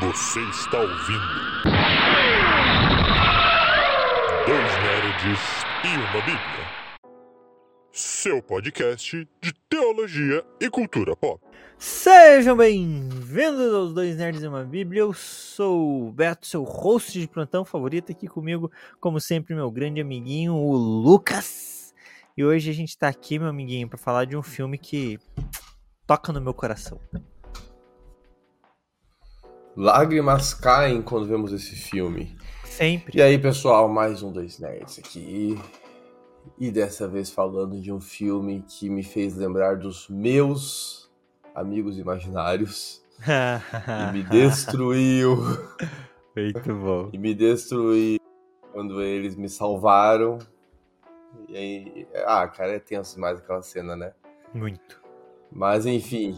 Você está ouvindo. Dois Nerds e uma Bíblia. Seu podcast de teologia e cultura pop. Sejam bem-vindos aos Dois Nerds e uma Bíblia. Eu sou o Beto, seu host de plantão favorito. Aqui comigo, como sempre, meu grande amiguinho, o Lucas. E hoje a gente tá aqui, meu amiguinho, para falar de um filme que toca no meu coração. Lágrimas caem quando vemos esse filme. Sempre. E aí, pessoal, mais um Dois Nerds aqui. E dessa vez falando de um filme que me fez lembrar dos meus amigos imaginários. e me destruiu. Muito bom. E me destruiu quando eles me salvaram. E aí. Ah, cara, é tenso demais aquela cena, né? Muito. Mas enfim,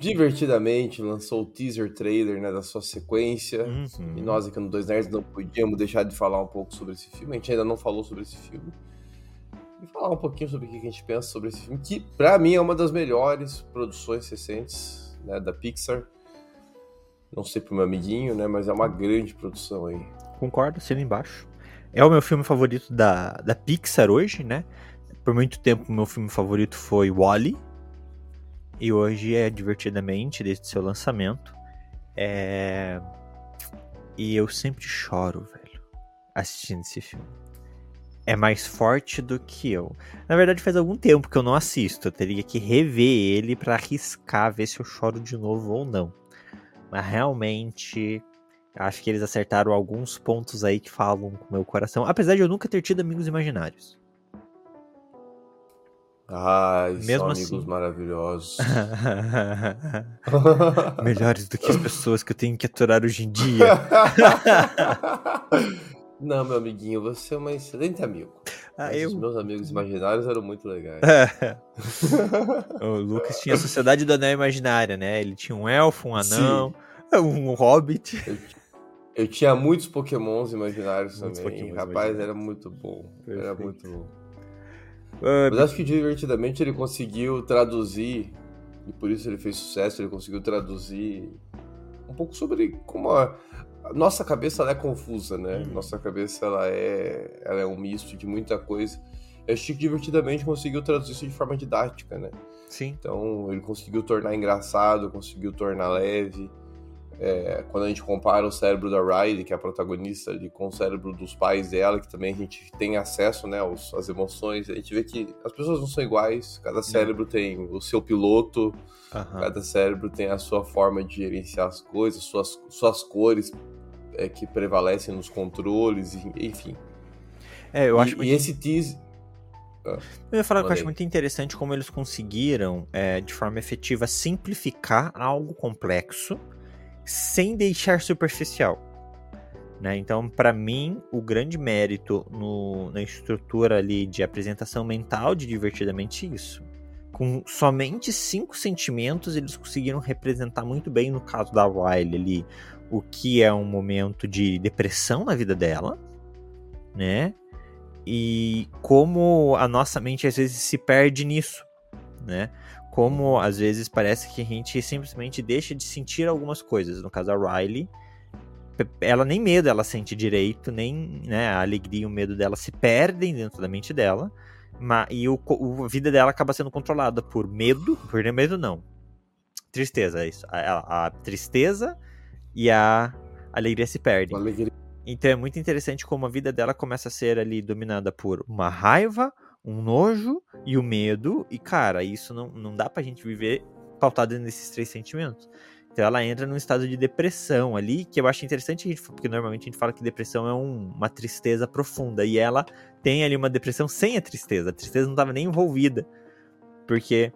divertidamente lançou o teaser trailer né, da sua sequência. Uhum. E nós aqui no Dois Nerds não podíamos deixar de falar um pouco sobre esse filme. A gente ainda não falou sobre esse filme. E falar um pouquinho sobre o que a gente pensa sobre esse filme, que pra mim é uma das melhores produções recentes né, da Pixar. Não sei pro meu amiguinho, né? Mas é uma grande produção aí. Concordo, assino embaixo. É o meu filme favorito da, da Pixar hoje, né? Por muito tempo, o meu filme favorito foi Wally. E hoje é Divertidamente, desde seu lançamento. É... E eu sempre choro, velho, assistindo esse filme. É mais forte do que eu. Na verdade, faz algum tempo que eu não assisto. Eu teria que rever ele para arriscar, ver se eu choro de novo ou não. Mas realmente, acho que eles acertaram alguns pontos aí que falam com o meu coração. Apesar de eu nunca ter tido amigos imaginários. Ai, Mesmo são assim. amigos maravilhosos. Melhores do que as pessoas que eu tenho que aturar hoje em dia. Não, meu amiguinho, você é um excelente amigo. Ah, Mas Os eu. meus amigos imaginários eram muito legais. o Lucas tinha a Sociedade do Anel Imaginária, né? Ele tinha um elfo, um anão, um hobbit. Eu tinha muitos pokémons imaginários Muitos também. pokémons Rapaz, imaginários. era muito bom. Era Perfeito. muito bom. Ah, Mas acho que divertidamente ele conseguiu traduzir, e por isso ele fez sucesso, ele conseguiu traduzir um pouco sobre como a, nossa cabeça é confusa, né? Uhum. Nossa cabeça ela é, ela é um misto de muita coisa. Eu acho que divertidamente conseguiu traduzir isso de forma didática, né? Sim. Então ele conseguiu tornar engraçado, conseguiu tornar leve. É, quando a gente compara o cérebro da Riley, que é a protagonista, ali, com o cérebro dos pais dela, que também a gente tem acesso né, aos, às emoções, a gente vê que as pessoas não são iguais, cada cérebro tem o seu piloto, Aham. cada cérebro tem a sua forma de gerenciar as coisas, suas, suas cores é, que prevalecem nos controles, enfim. É, eu acho e, muito e esse teaser. Eu ia falar que eu acho muito interessante como eles conseguiram, é, de forma efetiva, simplificar algo complexo sem deixar superficial. Né? Então, para mim, o grande mérito no- na estrutura ali de apresentação mental de Divertidamente é isso. Com somente cinco sentimentos, eles conseguiram representar muito bem, no caso da Riley ali, o que é um momento de depressão na vida dela, né? e como a nossa mente às vezes se perde nisso, né? Como às vezes parece que a gente simplesmente deixa de sentir algumas coisas. No caso a Riley, ela nem medo ela sente direito, nem né, a alegria e o medo dela se perdem dentro da mente dela, ma- e o, o- a vida dela acaba sendo controlada por medo, por medo não, tristeza, é isso. A, a- a tristeza e a alegria se perdem. Alegria. Então é muito interessante como a vida dela começa a ser ali dominada por uma raiva, um nojo e o medo. E, cara, isso não, não dá pra gente viver pautado nesses três sentimentos. Então ela entra num estado de depressão ali, que eu acho interessante, gente, porque normalmente a gente fala que depressão é um- uma tristeza profunda. E ela tem ali uma depressão sem a tristeza. A tristeza não estava nem envolvida. Porque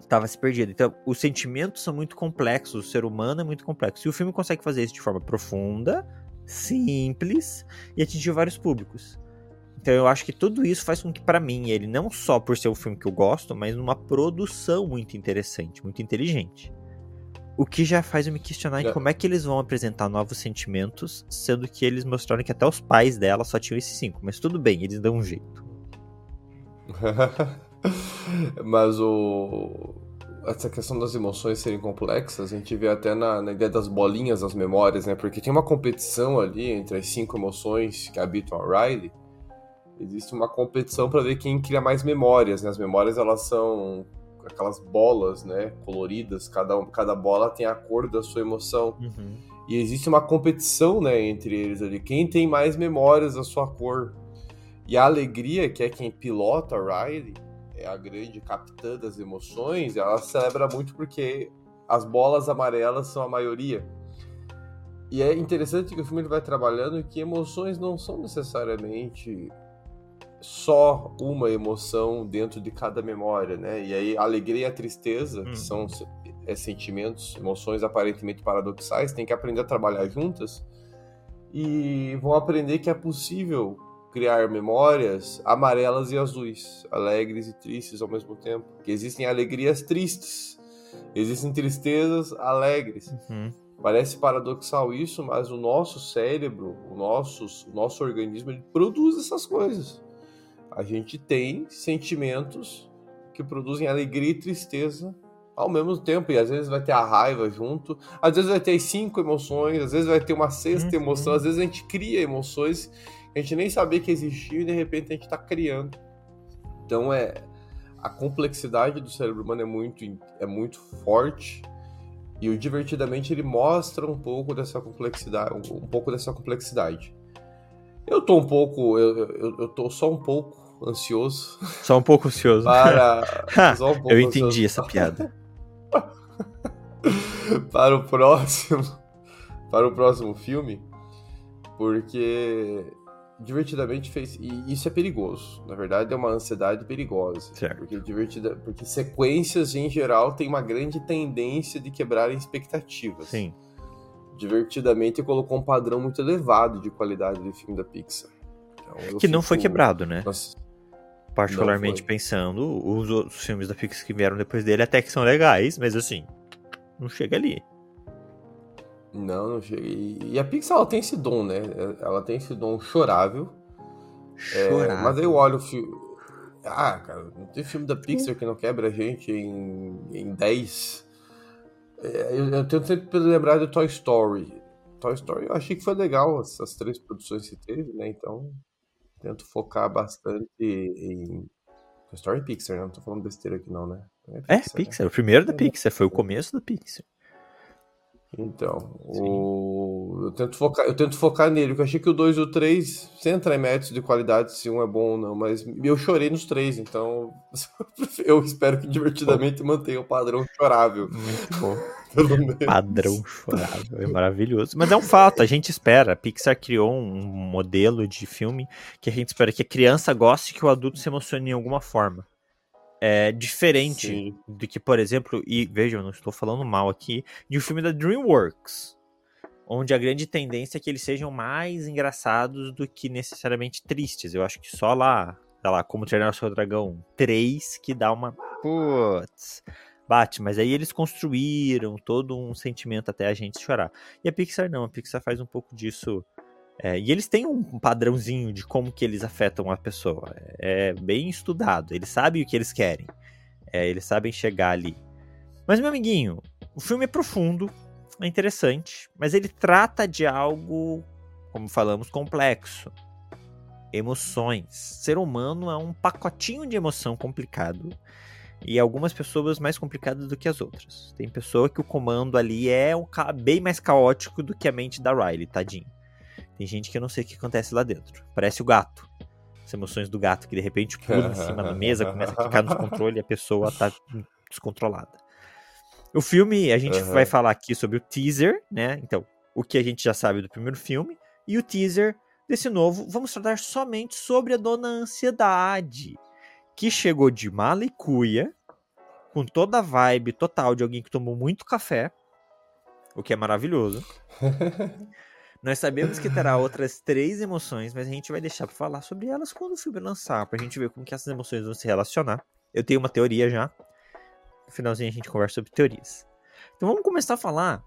estava se perdida. Então, os sentimentos são muito complexos, o ser humano é muito complexo. E o filme consegue fazer isso de forma profunda, simples e atingir vários públicos. Então eu acho que tudo isso faz com que para mim ele não só por ser um filme que eu gosto, mas numa produção muito interessante, muito inteligente. O que já faz eu me questionar em É. como é que eles vão apresentar novos sentimentos, sendo que eles mostraram que até os pais dela só tinham esses cinco. Mas tudo bem, eles dão um jeito. Mas o. essa questão das emoções serem complexas, a gente vê até na, na, ideia das bolinhas das memórias, né? Porque tem uma competição ali entre as cinco emoções que habitam a Riley. Existe uma competição para ver quem cria mais memórias, né? As memórias, elas são aquelas bolas, né? Coloridas, cada, cada bola tem a cor da sua emoção. Uhum. E existe uma competição, né, entre eles ali. Quem tem mais memórias da sua cor. E a alegria, que é quem pilota a Riley, é a grande capitã das emoções, ela celebra muito porque as bolas amarelas são a maioria. E é interessante que o filme vai trabalhando que emoções não são necessariamente só uma emoção dentro de cada memória, né? E aí a alegria e a tristeza, hum. que são é, sentimentos, emoções aparentemente paradoxais, tem que aprender a trabalhar juntas e vão aprender que é possível criar memórias amarelas e azuis, alegres e tristes ao mesmo tempo. Que existem alegrias tristes, existem tristezas alegres. Uhum. Parece paradoxal isso, mas o nosso cérebro, o nosso, o nosso organismo, ele produz essas coisas. A gente tem sentimentos que produzem alegria e tristeza ao mesmo tempo, e às vezes vai ter a raiva junto, às vezes vai ter cinco emoções, às vezes vai ter uma sexta uhum. emoção, às vezes a gente cria emoções a gente nem sabia que existia e de repente a gente está criando. Então é a complexidade do cérebro humano é muito, é muito forte e o divertidamente ele mostra um pouco dessa complexidade, um, pouco dessa complexidade. Eu tô um pouco, eu, eu, eu tô só um pouco ansioso. Só um pouco ansioso. Para. Um pouco eu entendi ansioso. essa piada. para o próximo, para o próximo filme, porque divertidamente fez. E isso é perigoso. Na verdade, é uma ansiedade perigosa. Certo. Porque, divertida... porque sequências, em geral, têm uma grande tendência de quebrarem expectativas. Sim. Divertidamente colocou um padrão muito elevado de qualidade de filme da Pixar. Então, que fico... não foi quebrado, né? Nossa. Particularmente pensando, os outros filmes da Pixar que vieram depois dele até que são legais, mas assim, não chega ali. Não, não chega. E, a Pixar ela tem esse dom, né? Ela tem esse dom chorável. Chorável. É, mas aí eu olho o filme. Ah, cara, não tem filme da Pixar que não quebra a gente em, em 10. É, eu, eu tento sempre lembrar do Toy Story. Toy Story eu achei que foi legal essas três produções que teve, né? Então, tento focar bastante em. Toy Story Pixar, né? Não tô falando besteira aqui, não, né? É Pixar, é, Pixar. Né? o primeiro da é. Pixar, foi o começo da Pixar. Então, o... eu, tento focar, eu tento focar nele, porque eu achei que o 2 e o 3, sem entrar em métodos de qualidade, se um é bom ou não, mas eu chorei nos três, então eu espero que divertidamente mantenha o padrão chorável. Muito bom. Padrão chorável, é maravilhoso. Mas é um fato, a gente espera. A Pixar criou um modelo de filme que a gente espera que a criança goste e que o adulto se emocione em alguma forma é diferente Sim. do que, por exemplo, e vejam, não estou falando mal aqui, de um filme da DreamWorks, onde a grande tendência é que eles sejam mais engraçados do que necessariamente tristes. Eu acho que só lá, sei lá, como treinar o seu dragão 3 que dá uma putz, bate, mas aí eles construíram todo um sentimento até a gente chorar. E a Pixar não, a Pixar faz um pouco disso é, e eles têm um padrãozinho de como que eles afetam a pessoa. É bem estudado. Eles sabem o que eles querem. É, eles sabem chegar ali. Mas, meu amiguinho, o filme é profundo, é interessante, mas ele trata de algo, como falamos, complexo. Emoções. Ser humano é um pacotinho de emoção complicado. E algumas pessoas mais complicadas do que as outras. Tem pessoa que o comando ali é bem mais caótico do que a mente da Riley, tadinho. Tem gente que eu não sei o que acontece lá dentro. Parece o gato. As emoções do gato, que de repente pula em cima da mesa, começa a ficar no controle e a pessoa tá descontrolada. O filme, a gente uhum. vai falar aqui sobre o teaser, né? Então, o que a gente já sabe do primeiro filme. E o teaser desse novo, vamos tratar somente sobre a dona ansiedade. Que chegou de mala e cuia, com toda a vibe total de alguém que tomou muito café. O que é maravilhoso. Nós sabemos que terá outras três emoções, mas a gente vai deixar para falar sobre elas quando o filme lançar, pra gente ver como que essas emoções vão se relacionar. Eu tenho uma teoria já. No finalzinho a gente conversa sobre teorias. Então vamos começar a falar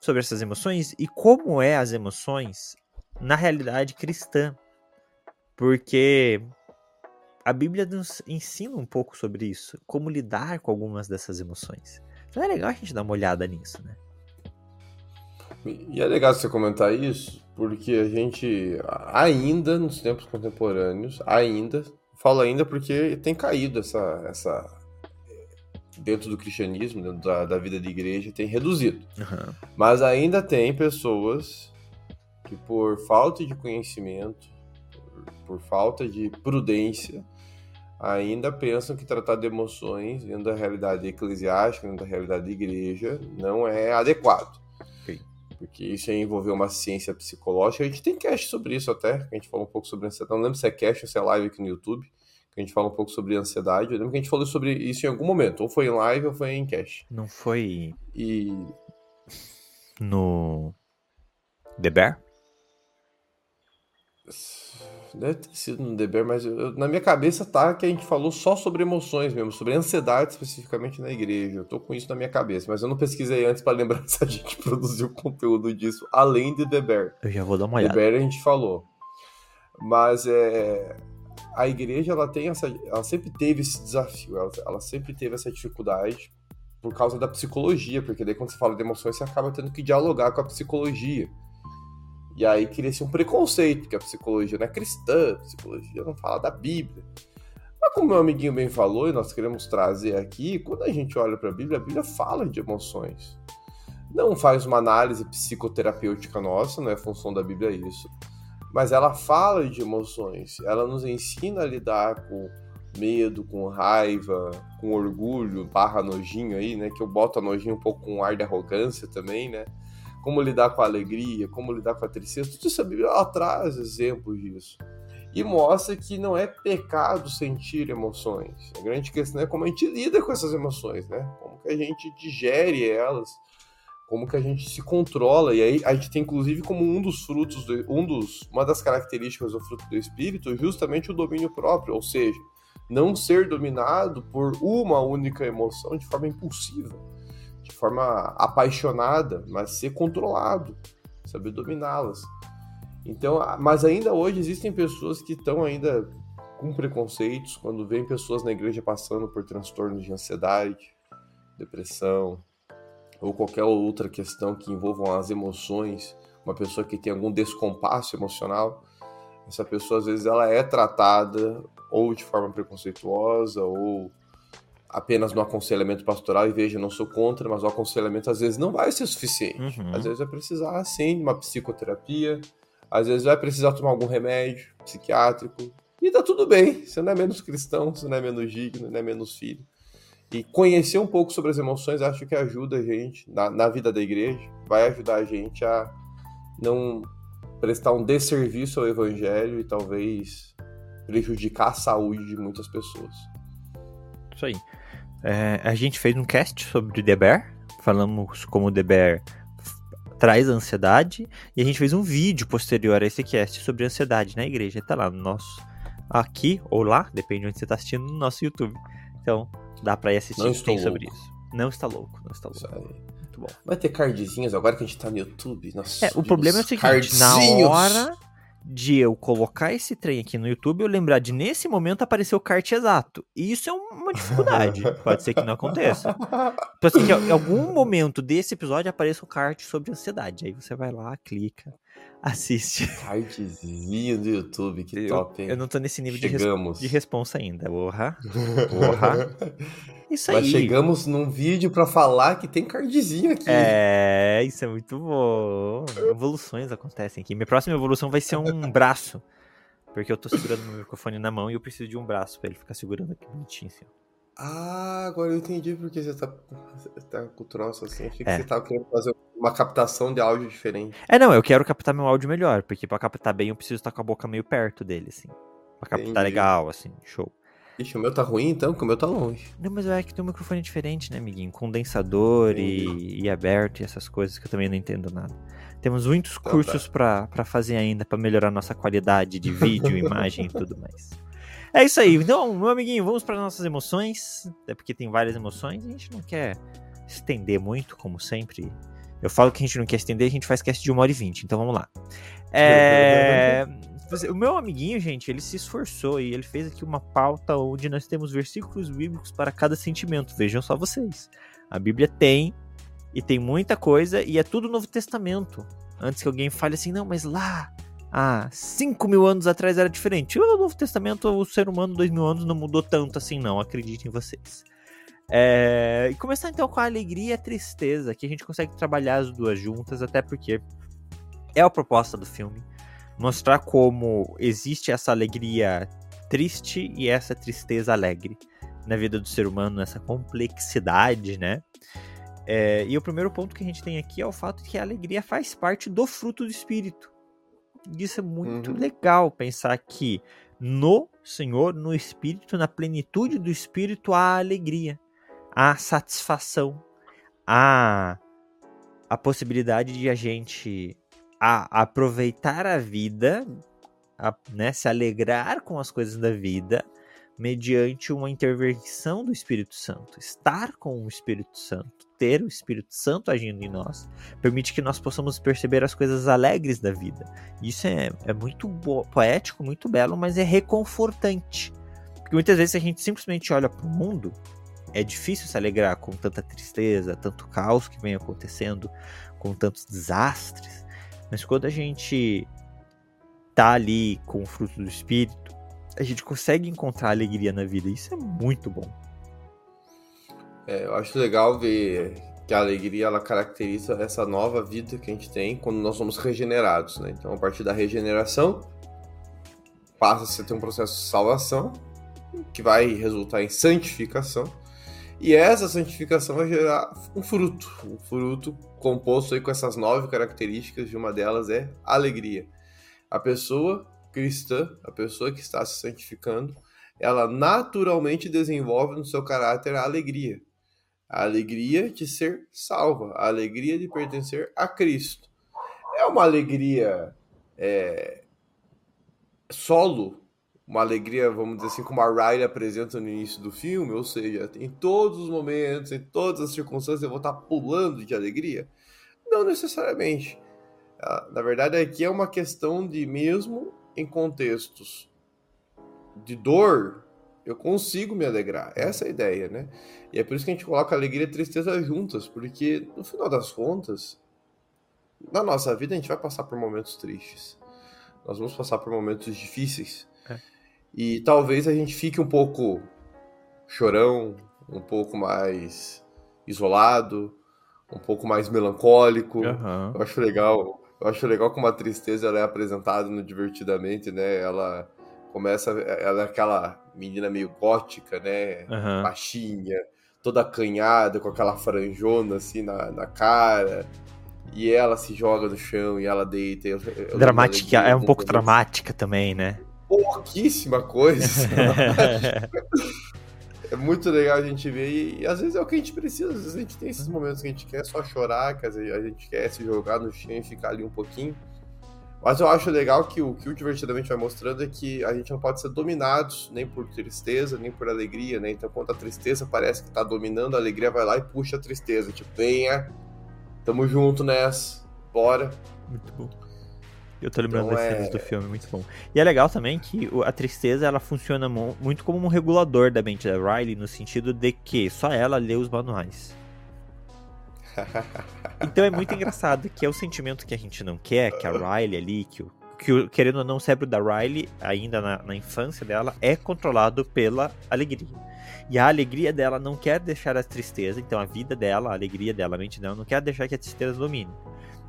sobre essas emoções e como é as emoções na realidade cristã. Porque a Bíblia nos ensina um pouco sobre isso, como lidar com algumas dessas emoções. Então é legal a gente dar uma olhada nisso, né? E é legal você comentar isso, porque a gente ainda nos tempos contemporâneos, ainda, falo ainda porque tem caído essa, essa dentro do cristianismo, dentro da, da vida de igreja, tem reduzido. Uhum. Mas ainda tem pessoas que por falta de conhecimento, por, por falta de prudência, ainda pensam que tratar de emoções dentro da realidade eclesiástica, dentro da realidade da igreja, não é adequado. Okay. Porque isso ia envolver uma ciência psicológica. A gente tem cast sobre isso até, a gente fala um pouco sobre ansiedade. Não lembro se é cast ou se é live aqui no YouTube, que a gente fala um pouco sobre ansiedade. Eu lembro que a gente falou sobre isso em algum momento, ou foi em live ou foi em cast. Não foi. E. No. The Bear? Deve ter sido no The Bear, mas eu, na minha cabeça tá que a gente falou só sobre emoções mesmo, sobre ansiedade especificamente na igreja. Eu tô com isso na minha cabeça, mas eu não pesquisei antes para lembrar se a gente produziu conteúdo disso, além de The Bear. Eu já vou dar uma olhada. The Bear a gente falou. Mas é. A igreja ela tem essa. Ela sempre teve esse desafio, ela, ela sempre teve essa dificuldade por causa da psicologia, porque daí quando você fala de emoções, você acaba tendo que dialogar com a psicologia. E aí cria-se um preconceito, que a psicologia não é cristã, a psicologia não fala da Bíblia. Mas como meu amiguinho bem falou, e nós queremos trazer aqui, quando a gente olha para a Bíblia, a Bíblia fala de emoções. Não faz uma análise psicoterapêutica nossa, não é função da Bíblia isso. Mas ela fala de emoções, ela nos ensina a lidar com medo, com raiva, com orgulho, barra nojinho aí, né? Que eu boto a nojinho um pouco com ar de arrogância também, né? Como lidar com a alegria, como lidar com a tristeza, tudo isso a Bíblia ela traz exemplos disso. E mostra que não é pecado sentir emoções. A grande questão é como a gente lida com essas emoções, né? Como que a gente digere elas, como que a gente se controla. E aí a gente tem inclusive como um dos frutos, do, um dos, uma das características do fruto do Espírito, justamente o domínio próprio, ou seja, não ser dominado por uma única emoção de forma impulsiva de forma apaixonada, mas ser controlado, saber dominá-las. Então, mas ainda hoje existem pessoas que estão ainda com preconceitos quando vem pessoas na igreja passando por transtornos de ansiedade, depressão ou qualquer outra questão que envolvam as emoções, uma pessoa que tem algum descompasso emocional, essa pessoa às vezes ela é tratada ou de forma preconceituosa ou apenas no aconselhamento pastoral, e veja, não sou contra, mas o aconselhamento às vezes não vai ser suficiente. Uhum. Às vezes vai precisar, sim, de uma psicoterapia, às vezes vai precisar tomar algum remédio psiquiátrico, e tá tudo bem, você não é menos cristão, você não é menos digno, não é menos filho. E conhecer um pouco sobre as emoções acho que ajuda a gente, na, na vida da igreja, vai ajudar a gente a não prestar um desserviço ao evangelho e talvez prejudicar a saúde de muitas pessoas. Isso aí. É, a gente fez um cast sobre The Bear, falamos como The Bear traz ansiedade, e a gente fez um vídeo posterior a esse cast sobre ansiedade na igreja. Tá lá no nosso. Aqui ou lá, depende de onde você tá assistindo, no nosso YouTube. Então, dá pra ir assistir não tem sobre isso. Não está louco, não está louco. Muito bom. Vai ter cardzinhos agora que a gente tá no YouTube. Nossa, é, o problema é o seguinte, cardzinhos. na hora de eu colocar esse trem aqui no YouTube, eu lembrar de nesse momento aparecer o kart exato. E isso é uma dificuldade. Pode ser que não aconteça. Então, assim, que em algum momento desse episódio apareça o kart sobre ansiedade. Aí você vai lá, clica, assiste. Kartzinho do YouTube, que eu, top, hein? Eu não tô nesse nível chegamos. de, res, de responsa ainda. Porra. Porra. Isso aí. Mas chegamos num vídeo para falar que tem cardzinho aqui. É, isso é muito bom. Evoluções acontecem aqui. Minha próxima evolução vai ser um braço. Porque eu tô segurando meu microfone na mão e eu preciso de um braço para ele ficar segurando aqui bonitinho assim. Ah, agora eu entendi porque você tá, você tá com o troço assim. Achei que é. você tava querendo fazer uma captação de áudio diferente. É, não, eu quero captar meu áudio melhor, porque para captar bem eu preciso estar com a boca meio perto dele, assim. Pra captar entendi. legal, assim, show. Ixi, o meu tá ruim então, porque o meu tá longe. Não, mas é que tem um microfone diferente, né, amiguinho? Condensador e, e, aberto e essas coisas que eu também não entendo nada. Temos muitos então cursos tá. para fazer ainda, para melhorar nossa qualidade de vídeo, imagem e tudo mais. É isso aí. Então, meu amiguinho, vamos para nossas emoções. É porque tem várias emoções. A gente não quer estender muito, como sempre. Eu falo que a gente não quer estender, a gente faz cast de 1 hora e 20. Então vamos lá. É... O meu amiguinho, gente, ele se esforçou e ele fez aqui uma pauta onde nós temos versículos bíblicos para cada sentimento. Vejam só vocês. A Bíblia tem, e tem muita coisa, e é tudo Novo Testamento. Antes que alguém fale assim, não, mas lá, há 5 mil anos atrás era diferente. O Novo Testamento, o ser humano, dois mil anos, não mudou tanto assim, não, acreditem vocês. É... E começar então com a alegria e a tristeza, que a gente consegue trabalhar as duas juntas, até porque é a proposta do filme. Mostrar como existe essa alegria triste e essa tristeza alegre na vida do ser humano, nessa complexidade, né? É, e o primeiro ponto que a gente tem aqui é o fato de que a alegria faz parte do fruto do espírito. Isso é muito uhum. legal pensar que no Senhor, no Espírito, na plenitude do Espírito, há alegria, há satisfação, há a possibilidade de a gente a aproveitar a vida, a, né, se alegrar com as coisas da vida, mediante uma intervenção do Espírito Santo. Estar com o Espírito Santo, ter o Espírito Santo agindo em nós, permite que nós possamos perceber as coisas alegres da vida. Isso é, é muito poético, muito belo, mas é reconfortante. Porque muitas vezes a gente simplesmente olha para o mundo, é difícil se alegrar com tanta tristeza, tanto caos que vem acontecendo, com tantos desastres. Mas quando a gente tá ali com o fruto do espírito, a gente consegue encontrar alegria na vida. Isso é muito bom. É, eu acho legal ver que a alegria ela caracteriza essa nova vida que a gente tem quando nós somos regenerados, né? Então, a partir da regeneração, passa a ter um processo de salvação que vai resultar em santificação. E essa santificação vai gerar um fruto, um fruto composto aí com essas nove características, e uma delas é alegria. A pessoa cristã, a pessoa que está se santificando, ela naturalmente desenvolve no seu caráter a alegria. A alegria de ser salva, a alegria de pertencer a Cristo. É uma alegria é, solo, uma alegria, vamos dizer assim, como a Riley apresenta no início do filme, ou seja, em todos os momentos, em todas as circunstâncias, eu vou estar pulando de alegria? Não necessariamente. Ah, na verdade, aqui é uma questão de mesmo em contextos de dor, eu consigo me alegrar. Essa é a ideia, né? E é por isso que a gente coloca alegria e tristeza juntas, porque no final das contas, na nossa vida a gente vai passar por momentos tristes. Nós vamos passar por momentos difíceis. E talvez a gente fique um pouco chorão, um pouco mais isolado, um pouco mais melancólico. Uhum. Eu acho legal. Eu acho legal como a tristeza ela é apresentada no Divertidamente, né? Ela começa. Ela é aquela menina meio gótica, né? Uhum. Baixinha, toda acanhada, com aquela franjona assim na, na cara. E ela se joga no chão e ela deita. Eu, eu dramática, é um pouco dramática também, né? Pouquíssima coisa. é muito legal a gente ver e, e, às vezes é o que a gente precisa. Às vezes a gente tem esses momentos que a gente quer só chorar, que a gente quer se jogar no chão e ficar ali um pouquinho. Mas eu acho legal que o que o Divertidamente vai mostrando é que a gente não pode ser dominados nem por tristeza, nem por alegria, né? Então, quando a tristeza parece que tá dominando, a alegria vai lá e puxa a tristeza. Tipo, venha, tamo junto nessa, bora. Muito bom. Eu tô lembrando então, das cenas é... do filme, muito bom. E é legal também que a tristeza ela funciona muito como um regulador da mente da Riley, no sentido de que só ela lê os manuais. então é muito engraçado que é o sentimento que a gente não quer, que a Riley ali, que, o, que querendo ou não, o cérebro da Riley, ainda na, na infância dela, é controlado pela alegria. E a alegria dela não quer deixar a tristeza, então a vida dela, a alegria dela, a mente dela, não quer deixar que a tristeza domine.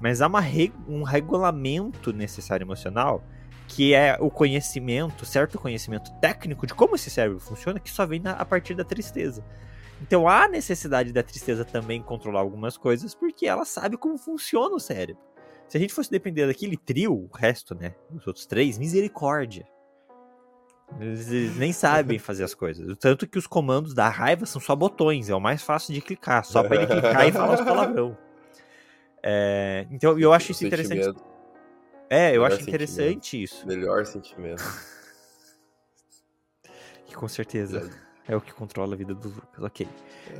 Mas há reg um regulamento necessário emocional que é o conhecimento, certo conhecimento técnico de como esse cérebro funciona, que só vem na, a partir da tristeza. Então há necessidade da tristeza também controlar algumas coisas, porque ela sabe como funciona o cérebro. Se a gente fosse depender daquele trio, o resto, né? Os outros três, misericórdia. Eles nem sabem fazer as coisas. Tanto que os comandos da raiva são só botões, é o mais fácil de clicar, só para ele clicar e falar os palavrão. É, então eu acho isso interessante. É, eu acho interessante isso. Melhor sentimento. que com certeza é. é o que controla a vida do Lucas, ok.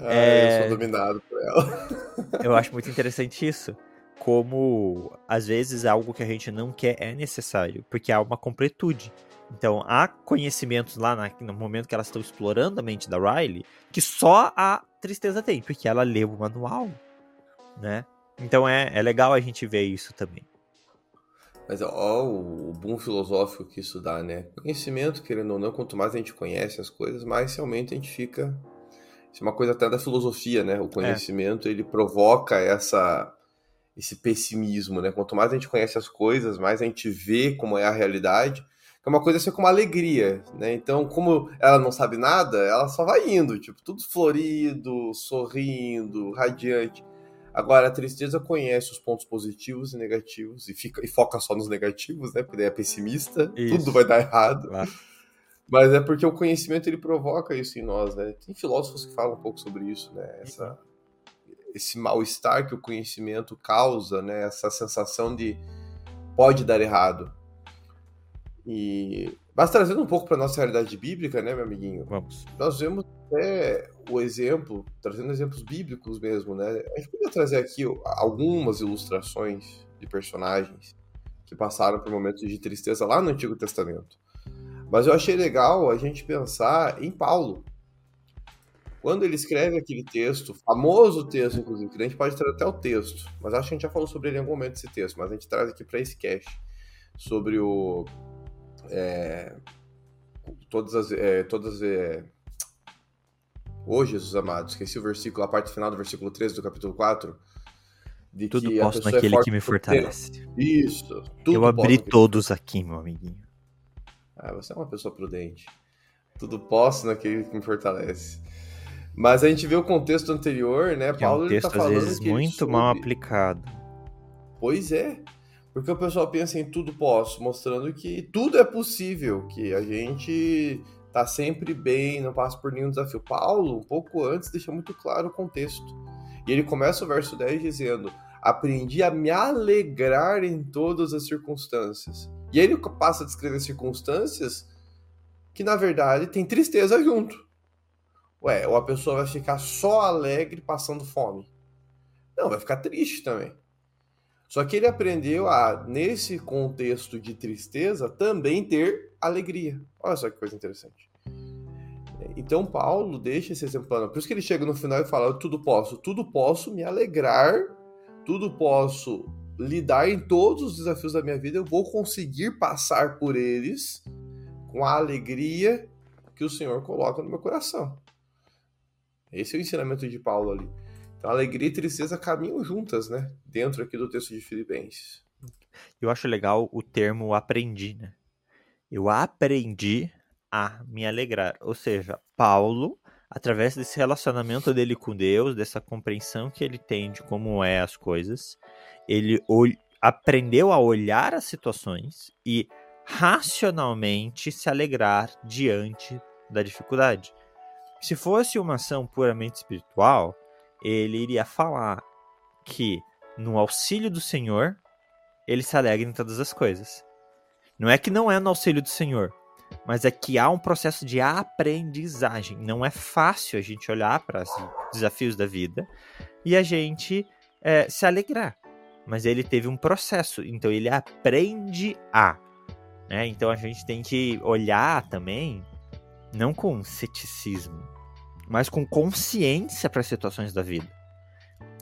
Ah, é... eu sou dominado por ela. eu acho muito interessante isso. como às vezes algo que a gente não quer é necessário, porque há uma completude. Então, há conhecimentos lá na, no momento que elas estão explorando a mente da Riley que só a tristeza tem, porque ela leu o manual, né? Então é, é legal a gente ver isso também. Mas ó, o boom filosófico que isso dá, né? Conhecimento, querendo ou não, quanto mais a gente conhece as coisas, mais realmente a gente fica. Isso é uma coisa até da filosofia, né? O conhecimento é. ele provoca essa esse pessimismo, né? Quanto mais a gente conhece as coisas, mais a gente vê como é a realidade. É uma coisa assim como alegria, né? Então, como ela não sabe nada, ela só vai indo, tipo, tudo florido, sorrindo, radiante. Agora, a tristeza conhece os pontos positivos e negativos e, fica, e foca só nos negativos, né? Porque daí é pessimista, isso. tudo vai dar errado. Claro. Mas é porque o conhecimento ele provoca isso em nós, né? Tem filósofos que falam um pouco sobre isso, né? Essa, esse mal-estar que o conhecimento causa, né? Essa sensação de pode dar errado. E mas trazendo um pouco para nossa realidade bíblica, né, meu amiguinho? Vamos. Nós vemos até o exemplo, trazendo exemplos bíblicos mesmo, né? A gente podia trazer aqui algumas ilustrações de personagens que passaram por momentos de tristeza lá no Antigo Testamento. Mas eu achei legal a gente pensar em Paulo. Quando ele escreve aquele texto, famoso texto, inclusive, que a gente pode trazer até o texto, mas acho que a gente já falou sobre ele em algum momento esse texto, mas a gente traz aqui para esse cast sobre o. É, todas as. É, todas, é, Jesus amado, esqueci o versículo, a parte final do versículo 13 do capítulo 4. De tudo que posso naquele é que me fortalece. Isso. Eu abri todos aqui, meu amiguinho. Ah, você é uma pessoa prudente. Tudo posso naquele que me fortalece. Mas a gente vê o contexto anterior, né? Que Paulo é um texto, tá falando às vezes, muito mal aplicado. Pois é. Porque o pessoal pensa em tudo posso, mostrando que tudo é possível, que a gente tá sempre bem, não passa por nenhum desafio. Paulo, um pouco antes, deixa muito claro o contexto. E ele começa o verso 10 dizendo: Aprendi a me alegrar em todas as circunstâncias. E ele passa a descrever circunstâncias que, na verdade, tem tristeza junto. Ué, ou a pessoa vai ficar só alegre passando fome. Não, vai ficar triste também. Só que ele aprendeu a, nesse contexto de tristeza, também ter alegria. Olha só que coisa interessante. Então Paulo deixa esse exemplo. Por isso que ele chega no final e fala: tudo posso, tudo posso me alegrar, tudo posso lidar em todos os desafios da minha vida, eu vou conseguir passar por eles com a alegria que o Senhor coloca no meu coração. Esse é o ensinamento de Paulo ali. Então, alegria e tristeza caminham juntas, né? Dentro aqui do texto de Filipenses. Eu acho legal o termo aprendi, né? Eu aprendi a me alegrar. Ou seja, Paulo, através desse relacionamento dele com Deus, dessa compreensão que ele tem de como é as coisas, ele aprendeu a olhar as situações e racionalmente se alegrar diante da dificuldade. Se fosse uma ação puramente espiritual, ele iria falar que no auxílio do Senhor ele se alegra em todas as coisas. Não é que não é no auxílio do Senhor, mas é que há um processo de aprendizagem. Não é fácil a gente olhar para os desafios da vida e a gente é, se alegrar. Mas ele teve um processo, então ele aprende a. Né? Então a gente tem que olhar também, não com ceticismo, mas com consciência para as situações da vida.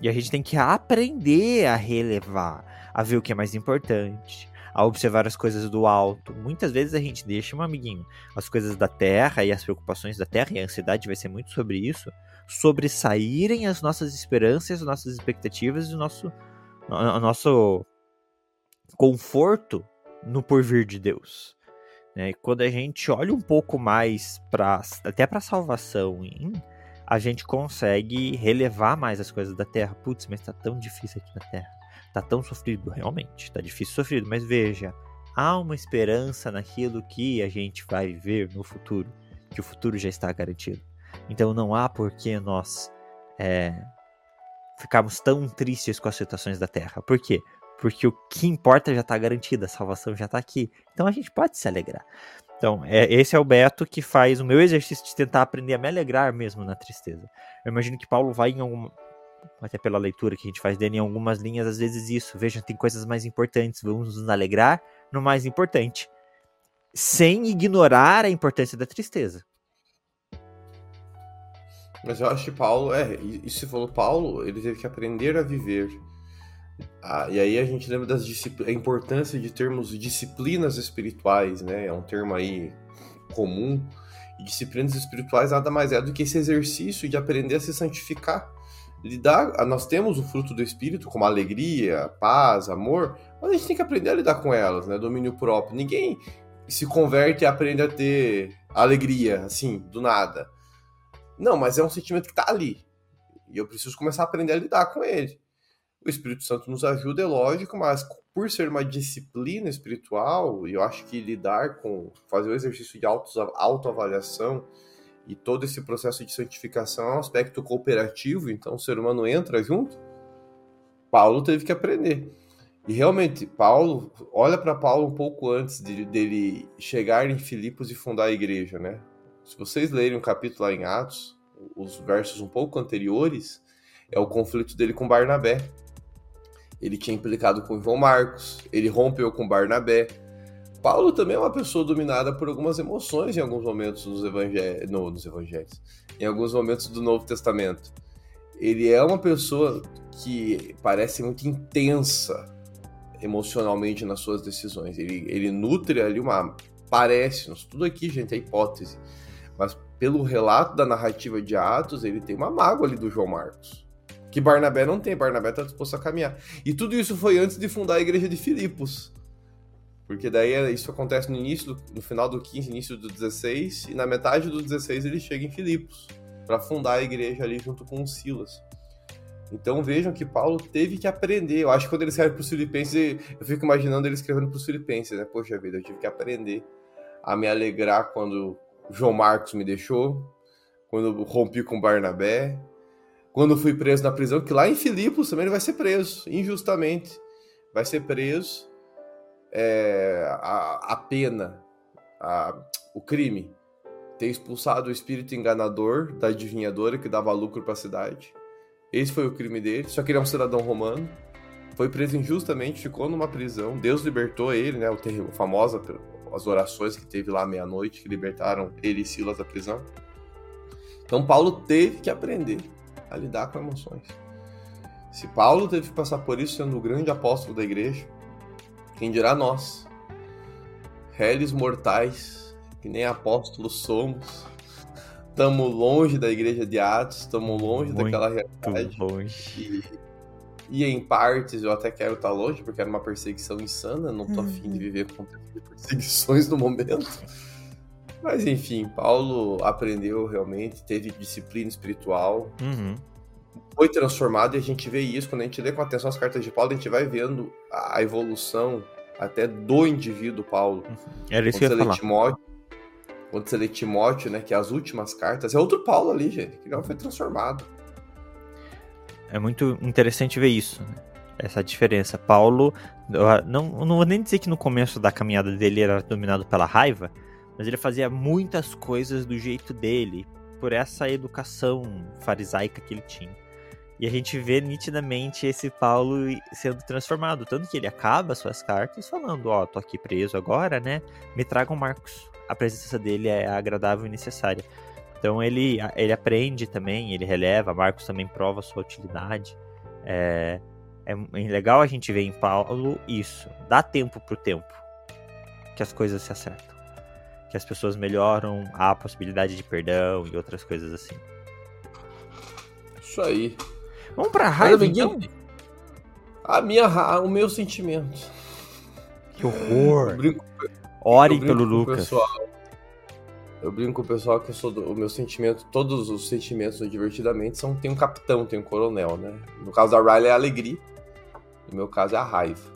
E a gente tem que aprender a relevar, a ver o que é mais importante, a observar as coisas do alto. Muitas vezes a gente deixa, um amiguinho, as coisas da terra e as preocupações da terra, e a ansiedade vai ser muito sobre isso, sobressaírem as nossas esperanças, as nossas expectativas e o nosso, o nosso conforto no porvir de Deus. Né? Quando a gente olha um pouco mais para até para salvação, hein? a gente consegue relevar mais as coisas da Terra. Putz, mas tá tão difícil aqui na Terra. Tá tão sofrido, realmente. Tá difícil sofrido, mas veja, há uma esperança naquilo que a gente vai viver no futuro, que o futuro já está garantido. Então não há por que nós é, ficarmos tão tristes com as situações da Terra. Por quê? Porque o que importa já está garantido, a salvação já está aqui. Então a gente pode se alegrar. Então, é, esse é o Beto que faz o meu exercício de tentar aprender a me alegrar mesmo na tristeza. Eu imagino que Paulo vai em algum, até pela leitura que a gente faz dele em algumas linhas, às vezes isso. Veja, tem coisas mais importantes, vamos nos alegrar no mais importante. Sem ignorar a importância da tristeza. Mas eu acho que Paulo, é, se falou Paulo, ele teve que aprender a viver. Ah, e aí a gente lembra da importância de termos disciplinas espirituais, né? É um termo aí comum. E disciplinas espirituais nada mais é do que esse exercício de aprender a se santificar. Lidar, ah, nós temos o fruto do espírito, como alegria, paz, amor, mas a gente tem que aprender a lidar com elas, né? Domínio próprio. Ninguém se converte e aprende a ter alegria, assim, do nada. Não, mas é um sentimento que tá ali. E eu preciso começar a aprender a lidar com ele. O Espírito Santo nos ajuda, é lógico, mas por ser uma disciplina espiritual, eu acho que lidar com, fazer o exercício de autoavaliação e todo esse processo de santificação é um aspecto cooperativo, então o ser humano entra junto. Paulo teve que aprender. E realmente, Paulo, olha para Paulo um pouco antes de, dele chegar em Filipos e fundar a igreja, né? Se vocês lerem um capítulo lá em Atos, os versos um pouco anteriores, é o conflito dele com Barnabé. Ele tinha implicado com João Marcos, ele rompeu com Barnabé. Paulo também é uma pessoa dominada por algumas emoções em alguns momentos nos, evangé no, nos evangelhos, em alguns momentos do Novo Testamento. Ele é uma pessoa que parece muito intensa emocionalmente nas suas decisões. Ele, ele nutre ali uma. Parece-nos, tudo aqui, gente, é hipótese. Mas pelo relato da narrativa de Atos, ele tem uma mágoa ali do João Marcos. Que Barnabé não tem, Barnabé está disposto a caminhar. E tudo isso foi antes de fundar a igreja de Filipos. Porque daí é, isso acontece no início, no final do 15, início do 16, e na metade do 16 ele chega em Filipos, para fundar a igreja ali junto com Silas. Então vejam que Paulo teve que aprender. Eu acho que quando ele escreve para os filipenses, eu fico imaginando ele escrevendo para os filipenses, né? Poxa vida, eu tive que aprender a me alegrar quando João Marcos me deixou, quando rompi com Barnabé, quando fui preso na prisão, que lá em Filipos também ele vai ser preso, injustamente. Vai ser preso. É, a, a pena, a, o crime, ter expulsado o espírito enganador da adivinhadora que dava lucro para a cidade esse foi o crime dele, só que ele é um cidadão romano. Foi preso injustamente, ficou numa prisão. Deus libertou ele, né? O terreno famosa, as orações que teve lá meia-noite, que libertaram ele e Silas da prisão. Então Paulo teve que aprender a lidar com emoções. Se Paulo teve que passar por isso sendo o grande apóstolo da igreja, quem dirá nós? Réis mortais, que nem apóstolos somos, estamos longe da igreja de Atos, estamos longe Muito daquela realidade. Longe. E, e, em partes eu até quero estar longe, porque era uma perseguição insana, não tô uhum. afim de viver com perseguições no momento. Mas enfim, Paulo aprendeu realmente, teve disciplina espiritual, uhum. foi transformado e a gente vê isso quando a gente lê com atenção as cartas de Paulo, a gente vai vendo a evolução até do indivíduo Paulo. Uhum. Era isso que eu ia falar. Timóteo, quando você lê Timóteo, né, que é as últimas cartas, é outro Paulo ali, gente, que não foi transformado. É muito interessante ver isso, né? essa diferença. Paulo, não, não vou nem dizer que no começo da caminhada dele era dominado pela raiva, mas ele fazia muitas coisas do jeito dele, por essa educação farisaica que ele tinha. E a gente vê nitidamente esse Paulo sendo transformado, tanto que ele acaba suas cartas falando, ó, oh, tô aqui preso agora, né? Me tragam Marcos a presença dele é agradável e necessária. Então ele, ele aprende também, ele releva, Marcos também prova sua utilidade. É, é, é legal a gente ver em Paulo isso. Dá tempo pro tempo que as coisas se acertam. Que as pessoas melhoram, há a possibilidade de perdão e outras coisas assim. Isso aí. Vamos pra raiva, então? A minha, o meu sentimento. Que horror. Orem pelo Lucas. Pessoal, eu brinco com o pessoal que eu sou do, o meu sentimento, todos os sentimentos divertidamente são tem um capitão, tem um coronel, né? No caso da Riley é a alegria, no meu caso é a raiva.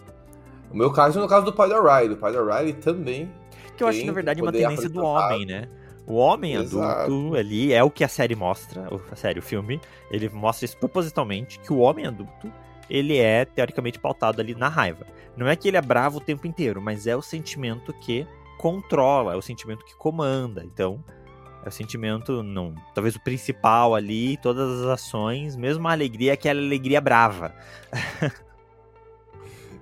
No meu caso, no caso do pai da Riley, o pai da Riley também. Que eu acho na verdade uma tendência do homem, né? O homem Exato. adulto ali é o que a série mostra, a série, o filme, ele mostra isso propositalmente, que o homem adulto, ele é teoricamente pautado ali na raiva. Não é que ele é bravo o tempo inteiro, mas é o sentimento que controla, é o sentimento que comanda. Então, É o sentimento, não, talvez o principal ali, todas as ações, mesmo a alegria, é aquela alegria brava.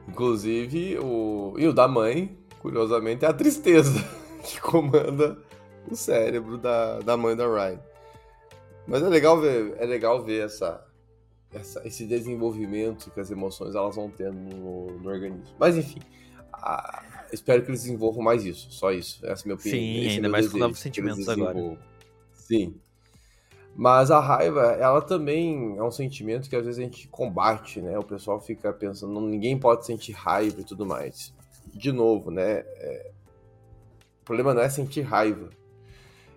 Inclusive, o. E o da mãe, curiosamente, é a tristeza que comanda o cérebro da, da mãe da Ryan. Mas é legal ver, é legal ver essa, essa, esse desenvolvimento que as emoções elas vão tendo no, no organismo. Mas enfim, a, espero que eles desenvolvam mais isso, só isso. Essa é a minha opinião. Sim, ainda mais com novos sentimentos agora. Sim. Mas a raiva, ela também é um sentimento que às vezes a gente combate, né? O pessoal fica pensando, ninguém pode sentir raiva e tudo mais. De novo, né? É... O problema não é sentir raiva.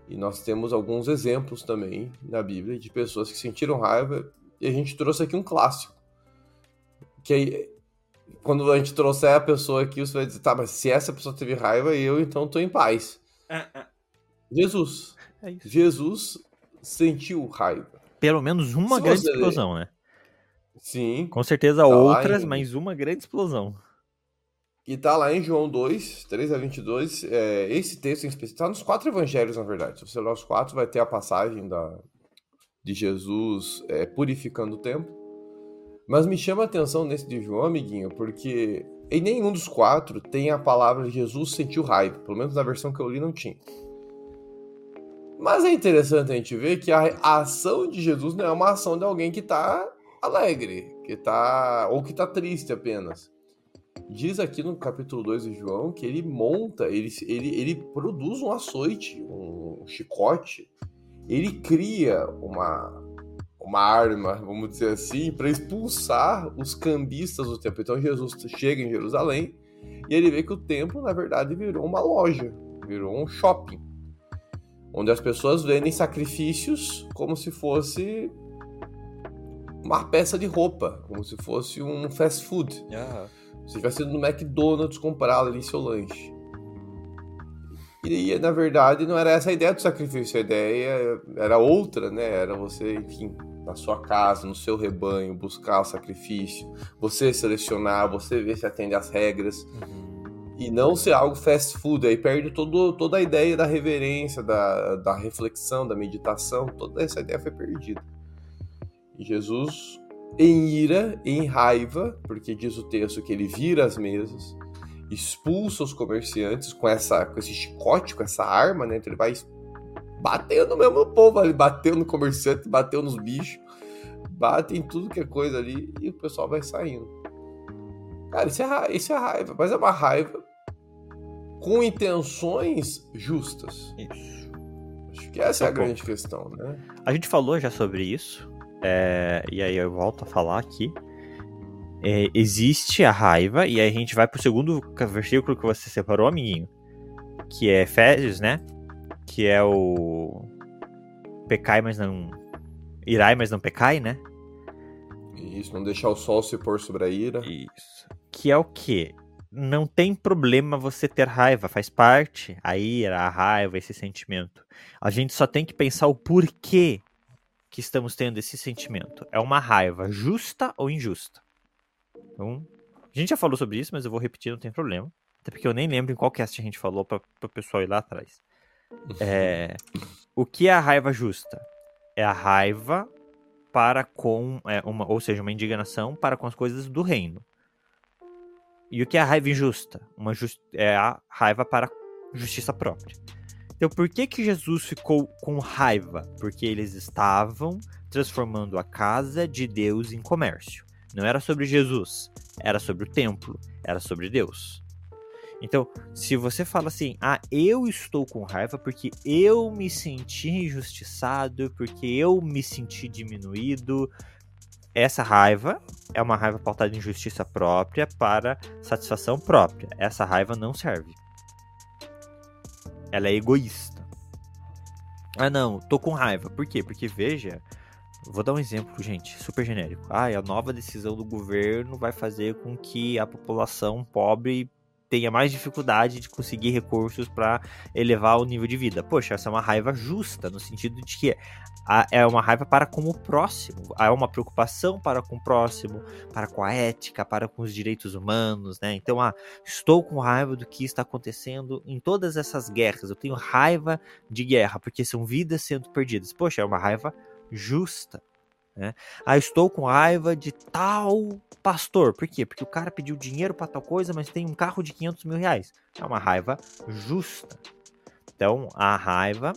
E nós temos alguns exemplos também na Bíblia de pessoas que sentiram raiva e a gente trouxe aqui um clássico. Que aí, quando a gente trouxer a pessoa aqui, você vai dizer, tá, mas se essa pessoa teve raiva, eu então tô em paz. É, é. Jesus. É Jesus sentiu raiva. Pelo menos uma Se grande explosão, né? Sim. Com certeza tá outras, em... mas uma grande explosão. E tá lá em João 2, 3 a 22. É, esse texto em específico tá nos quatro evangelhos, na verdade. Se você ler os quatro, vai ter a passagem da, de Jesus é, purificando o templo. Mas me chama a atenção nesse de João, amiguinho, porque em nenhum dos quatro tem a palavra Jesus sentiu raiva. Pelo menos na versão que eu li não tinha. Mas é interessante a gente ver que a ação de Jesus não é uma ação de alguém que está alegre, que tá ou que está triste apenas. Diz aqui no capítulo 2 de João que ele monta, ele, ele, ele produz um açoite, um chicote, ele cria uma, uma arma, vamos dizer assim, para expulsar os cambistas do templo. Então Jesus chega em Jerusalém e ele vê que o templo, na verdade, virou uma loja, virou um shopping onde as pessoas vendem sacrifícios como se fosse uma peça de roupa, como se fosse um fast food. Uhum. Se estivesse indo no McDonald's comprar ali seu lanche. E na verdade não era essa a ideia do sacrifício, a ideia era outra, né? Era você, enfim, na sua casa, no seu rebanho, buscar o sacrifício, você selecionar, você ver se atende às regras. Uhum e não ser algo fast food. Aí perde todo, toda a ideia da reverência, da, da reflexão, da meditação. Toda essa ideia foi perdida. E Jesus, em ira, em raiva, porque diz o texto que ele vira as mesas, expulsa os comerciantes com, essa, com esse chicote, com essa arma, né? Então ele vai batendo mesmo no povo ali, bateu no comerciante, bateu nos bichos, bate em tudo que é coisa ali e o pessoal vai saindo. Cara, isso é, isso é raiva, mas é uma raiva com intenções justas. Isso. Acho que essa é a grande questão, né? A gente falou já sobre isso, é, e aí eu volto a falar aqui. É, existe a raiva, e aí a gente vai pro segundo versículo que você separou, amiguinho, que é Efésios, né? Que é o pecai, mas não. Irai, mas não pecai, né? Isso, não deixar o sol se pôr sobre a ira. Isso. Que é o quê? não tem problema você ter raiva, faz parte a ira, a raiva, esse sentimento. A gente só tem que pensar o porquê que estamos tendo esse sentimento. É uma raiva justa ou injusta? Então, a gente já falou sobre isso, mas eu vou repetir, não tem problema. Até porque eu nem lembro em qual cast a gente falou para o pessoal ir lá atrás. É, o que é a raiva justa? É a raiva para com, é, uma, ou seja, uma indignação para com as coisas do reino. E o que é a raiva injusta? Uma just... É a raiva para justiça própria. Então, por que que Jesus ficou com raiva? Porque eles estavam transformando a casa de Deus em comércio. Não era sobre Jesus, era sobre o templo, era sobre Deus. Então, se você fala assim, ah, eu estou com raiva porque eu me senti injustiçado, porque eu me senti diminuído, essa raiva é uma raiva pautada em justiça própria para satisfação própria. Essa raiva não serve. Ela é egoísta. Ah, não, tô com raiva. Por quê? Porque veja, vou dar um exemplo, gente, super genérico. Ah, a nova decisão do governo vai fazer com que a população pobre tenha mais dificuldade de conseguir recursos para elevar o nível de vida. Poxa, essa é uma raiva justa, no sentido de que é uma raiva para com o próximo, é uma preocupação para com o próximo, para com a ética, para com os direitos humanos, né? Então, ah, estou com raiva do que está acontecendo em todas essas guerras. Eu tenho raiva de guerra, porque são vidas sendo perdidas. Poxa, é uma raiva justa. Né? Ah, estou com raiva de tal pastor. Por quê? Porque o cara pediu dinheiro para tal coisa, mas tem um carro de 500 mil reais. É uma raiva justa. Então, a raiva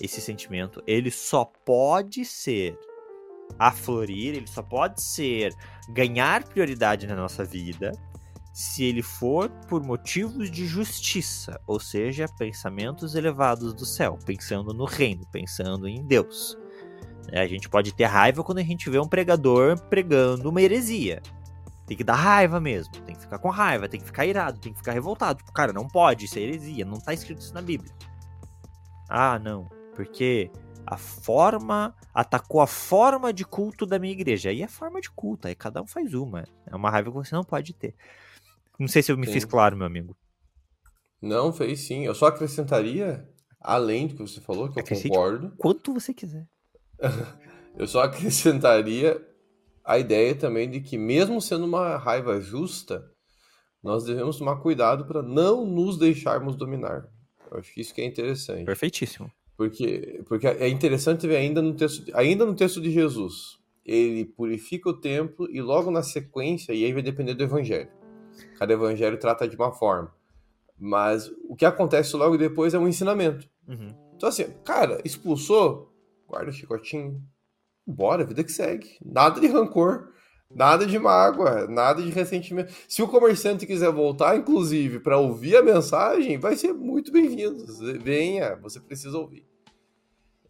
esse sentimento, ele só pode ser aflorir, ele só pode ser ganhar prioridade na nossa vida se ele for por motivos de justiça, ou seja, pensamentos elevados do céu, pensando no reino, pensando em Deus. É, a gente pode ter raiva quando a gente vê um pregador pregando uma heresia. Tem que dar raiva mesmo, tem que ficar com raiva, tem que ficar irado, tem que ficar revoltado. Tipo, cara, não pode, isso é heresia, não tá escrito isso na Bíblia. Ah, não, porque a forma atacou a forma de culto da minha igreja. Aí é forma de culto, aí cada um faz uma. É uma raiva que você não pode ter. Não sei se eu me sim. fiz claro, meu amigo. Não, fez sim. Eu só acrescentaria, além do que você falou, que eu concordo. Quanto você quiser. eu só acrescentaria a ideia também de que, mesmo sendo uma raiva justa, nós devemos tomar cuidado para não nos deixarmos dominar. Eu acho que isso que é interessante. Perfeitíssimo. Porque, porque é interessante ver ainda no texto, ainda no texto de Jesus. Ele purifica o templo e logo na sequência, e aí vai depender do evangelho. Cada evangelho trata de uma forma. Mas o que acontece logo depois é um ensinamento. Uhum. Então, assim, cara, expulsou, guarda o chicotinho, bora, vida que segue. Nada de rancor, nada de mágoa, nada de ressentimento. Se o comerciante quiser voltar, inclusive, para ouvir a mensagem, vai ser muito bem-vindo. Venha, você precisa ouvir.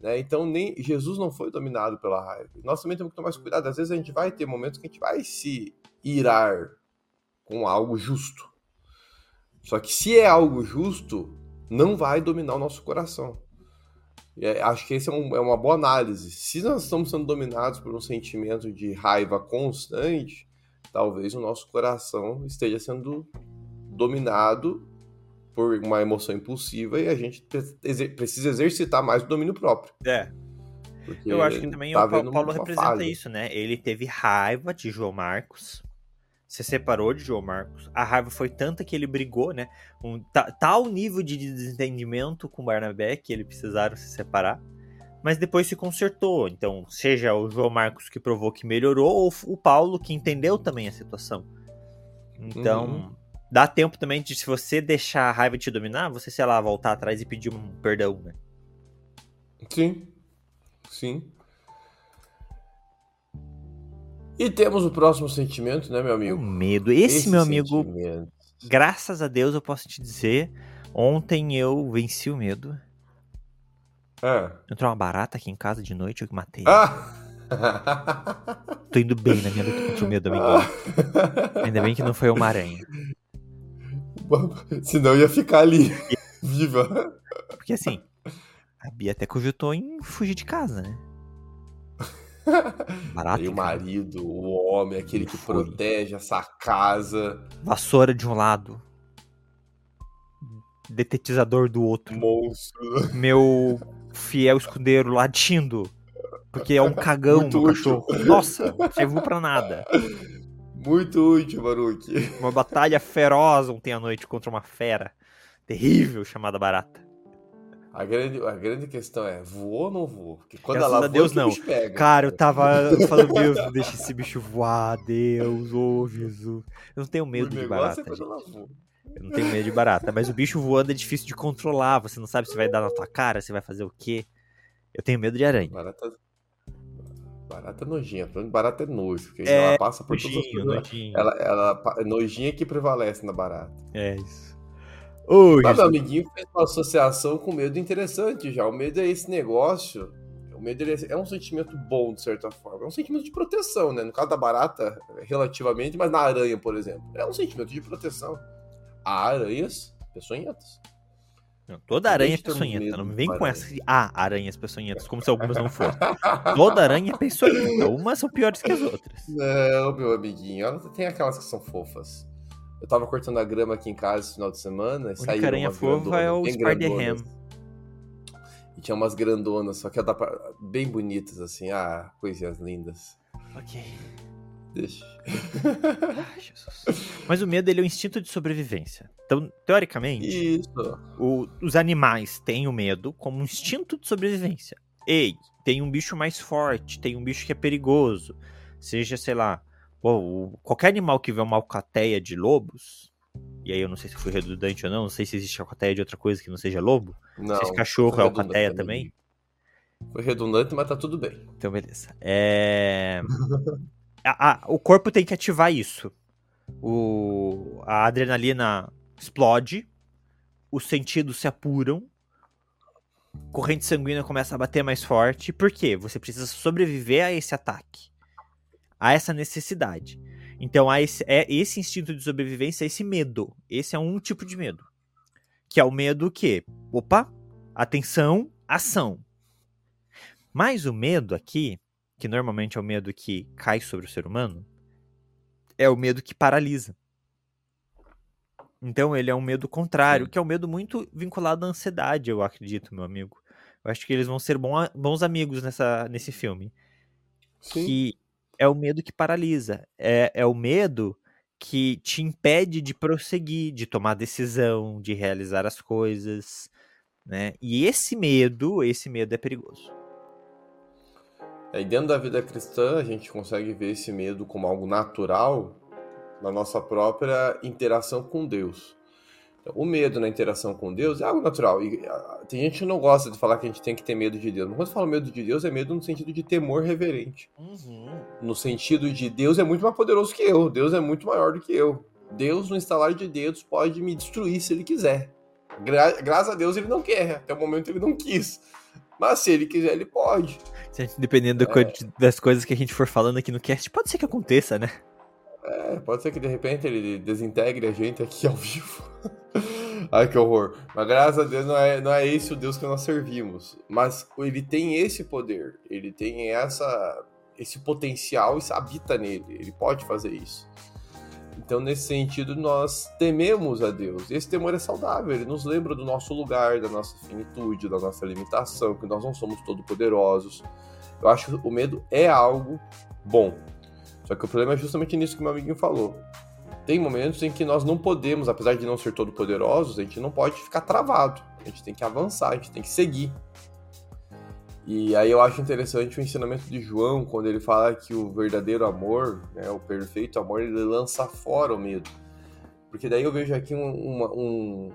Né? Então, nem Jesus não foi dominado pela raiva. Nós também temos que tomar mais cuidado. Às vezes a gente vai ter momentos que a gente vai se irar com algo justo. Só que se é algo justo, não vai dominar o nosso coração. É, acho que essa é, um, é, uma boa análise. Se nós estamos sendo dominados por um sentimento de raiva constante, talvez o nosso coração esteja sendo dominado por uma emoção impulsiva e a gente precisa exercitar mais o domínio próprio. É. Porque Eu acho que também tá o Paulo representa falha. isso, né? Ele teve raiva de João Marcos, se separou de João Marcos. A raiva foi tanta que ele brigou, né? Um tal nível de desentendimento com Barnabé que eles precisaram se separar. Mas depois se consertou. Então, seja o João Marcos que provou que melhorou, ou o Paulo que entendeu também a situação. Então, uhum dá tempo também de, se você deixar a raiva te dominar, você, sei lá, voltar atrás e pedir um perdão, né? Sim. Sim. E temos o próximo sentimento, né, meu amigo? O medo. Esse, Esse meu amigo, graças a Deus eu posso te dizer, ontem eu venci o medo. É. Entrou uma barata aqui em casa de noite, eu que matei. Ah! Tô indo bem na minha luta contra o medo, amigo. Ainda bem que não foi uma aranha. Senão ia ficar ali, viva. Porque assim, a Bia até cogitou em fugir de casa, né? Barato. E o marido, o homem, aquele que foi. protege essa casa. Vassoura de um lado. Detetizador do outro. Monstro. Meu fiel escudeiro latindo. Porque é um cagão Muito cachorro. Nossa, não serviu pra nada. Muito útil, Baruque. Uma batalha feroz ontem à noite contra uma fera terrível chamada barata. A grande, a grande questão é, voou ou não voou? Porque quando Graças ela voa, Deus, não. Pega. Cara, eu tava falando, Deus, deixa esse bicho voar, Deus, ô oh, Jesus. Eu não tenho medo de barata. É eu não tenho medo de barata, mas o bicho voando é difícil de controlar. Você não sabe se vai dar na tua cara, se vai fazer o quê. Eu tenho medo de aranha. Barata, Barata é nojinha, barata é nojo, porque é, ela passa por nojinho, todas as nojinho. Ela, ela, é nojinha que prevalece na barata. É isso. Ô, Mas, meu amiguinho fez uma associação com medo interessante já. O medo é esse negócio. O medo é um sentimento bom, de certa forma. É um sentimento de proteção, né? No caso da barata, relativamente, mas na aranha, por exemplo. É um sentimento de proteção. Há aranhas peçonhentas. Não, toda aranha é peçonhenta. Não vem com essa ah, aranhas peçonhentas, como se algumas não fossem. toda aranha é peçonhenta. Umas são piores que as outras. Não, meu amiguinho. Ela tem aquelas que são fofas. Eu tava cortando a grama aqui em casa esse final de semana. A única aranha fofa é o Spider-Ham. E tinha umas grandonas, só que bem bonitas, assim. Ah, coisinhas lindas. Ok. Deixa. Ai, Jesus. Mas o medo ele é o instinto de sobrevivência. Então, teoricamente, Isso. o- os animais têm o medo como um instinto de sobrevivência. Ei, tem um bicho mais forte, tem um bicho que é perigoso. Seja, sei lá, pô, qualquer animal que vê uma alcateia de lobos. E aí eu não sei se fui redundante ou não, não sei se existe alcateia de outra coisa que não seja lobo. Não. se cachorro foi é alcateia também. Foi redundante, mas tá tudo bem. Então, beleza. É... a- a- o corpo tem que ativar isso. O... A adrenalina explode, os sentidos se apuram, corrente sanguínea começa a bater mais forte. Por quê? Você precisa sobreviver a esse ataque, a essa necessidade. Então, há esse, é esse instinto de sobrevivência, esse medo. Esse é um tipo de medo. Que é o medo que, opa, atenção, ação. Mas o medo aqui, que normalmente é o medo que cai sobre o ser humano, é o medo que paralisa. Então ele é um medo contrário, Sim. que é um medo muito vinculado à ansiedade, eu acredito, meu amigo. Eu acho que eles vão ser bons amigos nessa, nesse filme. Sim. Que é o medo que paralisa. É, é o medo que te impede de prosseguir, de tomar decisão, de realizar as coisas. Né? E esse medo, esse medo é perigoso. E dentro da vida cristã, a gente consegue ver esse medo como algo natural na nossa própria interação com Deus. Então, o medo na interação com Deus é algo natural. E ah, tem gente que não gosta de falar que a gente tem que ter medo de Deus. Mas quando eu falo medo de Deus, é medo no sentido de temor reverente. No sentido de Deus é muito mais poderoso que eu. Deus é muito maior do que eu. Deus, no instalar de dedos, pode me destruir se ele quiser. Gra graças a Deus ele não quer. Até o momento ele não quis. Mas se ele quiser, ele pode. Dependendo do co- das coisas que a gente for falando aqui no cast, pode ser que aconteça, né? É, pode ser que de repente ele desintegre a gente aqui ao vivo. Ai, que horror. Mas graças a Deus não é, não é esse o Deus que nós servimos. Mas ele tem esse poder, ele tem essa, esse potencial e habita nele. Ele pode fazer isso. Então, nesse sentido, nós tememos a Deus. Esse temor é saudável, ele nos lembra do nosso lugar, da nossa finitude, da nossa limitação, que nós não somos todo-poderosos. Eu acho que o medo é algo bom. Só que o problema é justamente nisso que meu amiguinho falou. Tem momentos em que nós não podemos, apesar de não ser todo poderosos, a gente não pode ficar travado. A gente tem que avançar, a gente tem que seguir. E aí eu acho interessante o ensinamento de João, quando ele fala que o verdadeiro amor, né, o perfeito amor, ele lança fora o medo. Porque daí eu vejo aqui um, uma- um-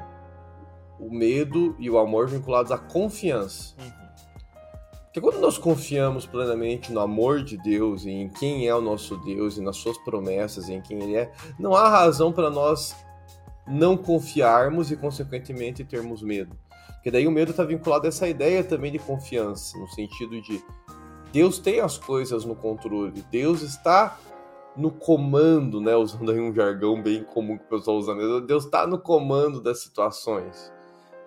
o medo e o amor vinculados à confiança. Porque quando nós confiamos plenamente no amor de Deus e em quem é o nosso Deus e nas suas promessas e em quem Ele é, não há razão para nós não confiarmos e, consequentemente, termos medo. Porque daí o medo está vinculado a essa ideia também de confiança, no sentido de Deus tem as coisas no controle, Deus está no comando, né? Usando aí um jargão bem comum que o pessoal usa? Deus está no comando das situações.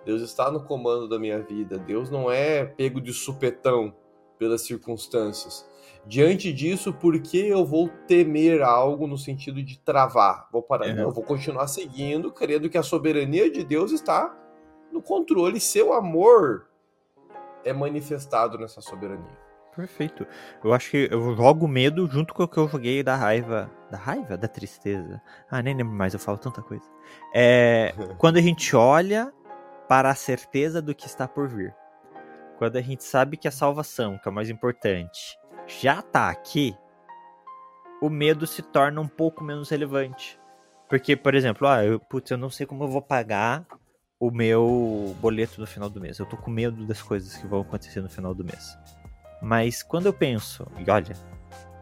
Deus está no comando da minha vida. Deus não é pego de supetão pelas circunstâncias. Diante disso, por que eu vou temer algo no sentido de travar? Vou parar. É. Não, eu vou continuar seguindo, crendo que a soberania de Deus está no controle. Seu amor é manifestado nessa soberania. Perfeito. Eu acho que eu jogo medo junto com o que eu joguei da raiva. Da raiva? Da tristeza? Ah, nem lembro mais, eu falo tanta coisa. É. Quando a gente olha para a certeza do que está por vir. Quando a gente sabe que a salvação, que é o mais importante, já tá aqui, o medo se torna um pouco menos relevante. Porque, por exemplo, ah, eu, putz, eu não sei como eu vou pagar o meu boleto no final do mês. Eu tô com medo das coisas que vão acontecer no final do mês. Mas quando eu penso, e olha,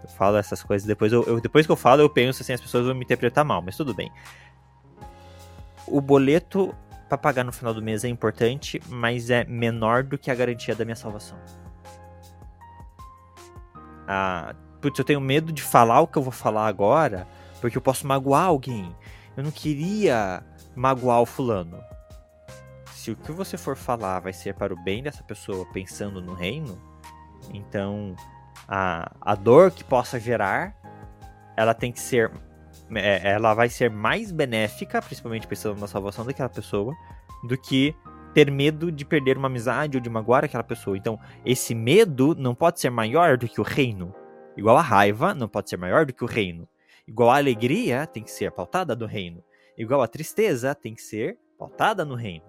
eu falo essas coisas, depois, eu, eu- depois que eu falo, eu penso assim, as pessoas vão me interpretar mal, mas tudo bem. O boleto pra pagar no final do mês é importante, mas é menor do que a garantia da minha salvação. Ah, putz, eu tenho medo de falar o que eu vou falar agora, porque eu posso magoar alguém. Eu não queria magoar o fulano. Se o que você for falar vai ser para o bem dessa pessoa pensando no reino, então a, a dor que possa gerar, ela tem que ser ela vai ser mais benéfica, principalmente pensando na salvação daquela pessoa, do que ter medo de perder uma amizade ou de magoar aquela pessoa. Então, esse medo não pode ser maior do que o reino. Igual a raiva não pode ser maior do que o reino. Igual a alegria tem que ser pautada no reino. Igual a tristeza tem que ser pautada no reino.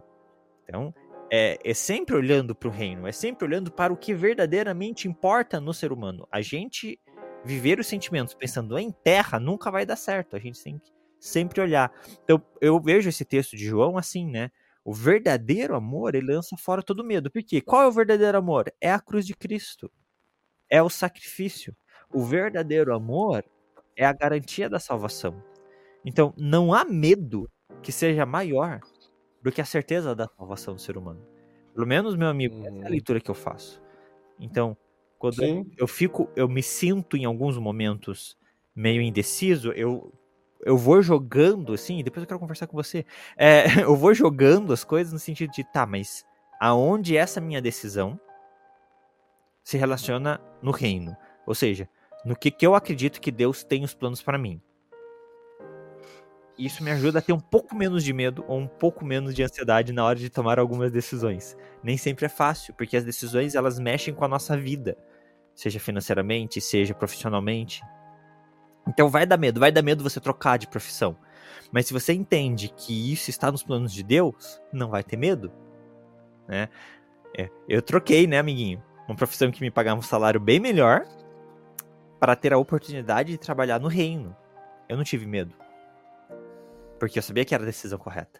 Então, é, é sempre olhando para o reino, é sempre olhando para o que verdadeiramente importa no ser humano. A gente viver os sentimentos pensando em terra nunca vai dar certo. A gente tem que sempre olhar. Então, eu vejo esse texto de João assim, né? O verdadeiro amor, ele lança fora todo medo. Por quê? Qual é o verdadeiro amor? É a cruz de Cristo. É o sacrifício. O verdadeiro amor é a garantia da salvação. Então, não há medo que seja maior do que a certeza da salvação do ser humano. Pelo menos, meu amigo, essa é a uhum. leitura que eu faço. Então, quando Sim. eu fico, eu me sinto em alguns momentos meio indeciso, eu eu vou jogando assim, depois eu quero conversar com você. É, eu vou jogando as coisas no sentido de, tá, mas aonde essa minha decisão se relaciona no reino? Ou seja, no que, que eu acredito que Deus tem os planos para mim. Isso me ajuda a ter um pouco menos de medo ou um pouco menos de ansiedade na hora de tomar algumas decisões. Nem sempre é fácil, porque as decisões elas mexem com a nossa vida seja financeiramente, seja profissionalmente. Então vai dar medo, vai dar medo você trocar de profissão. Mas se você entende que isso está nos planos de Deus, não vai ter medo. Né? É, eu troquei, né, amiguinho? Uma profissão que me pagava um salário bem melhor para ter a oportunidade de trabalhar no reino. Eu não tive medo. Porque eu sabia que era a decisão correta.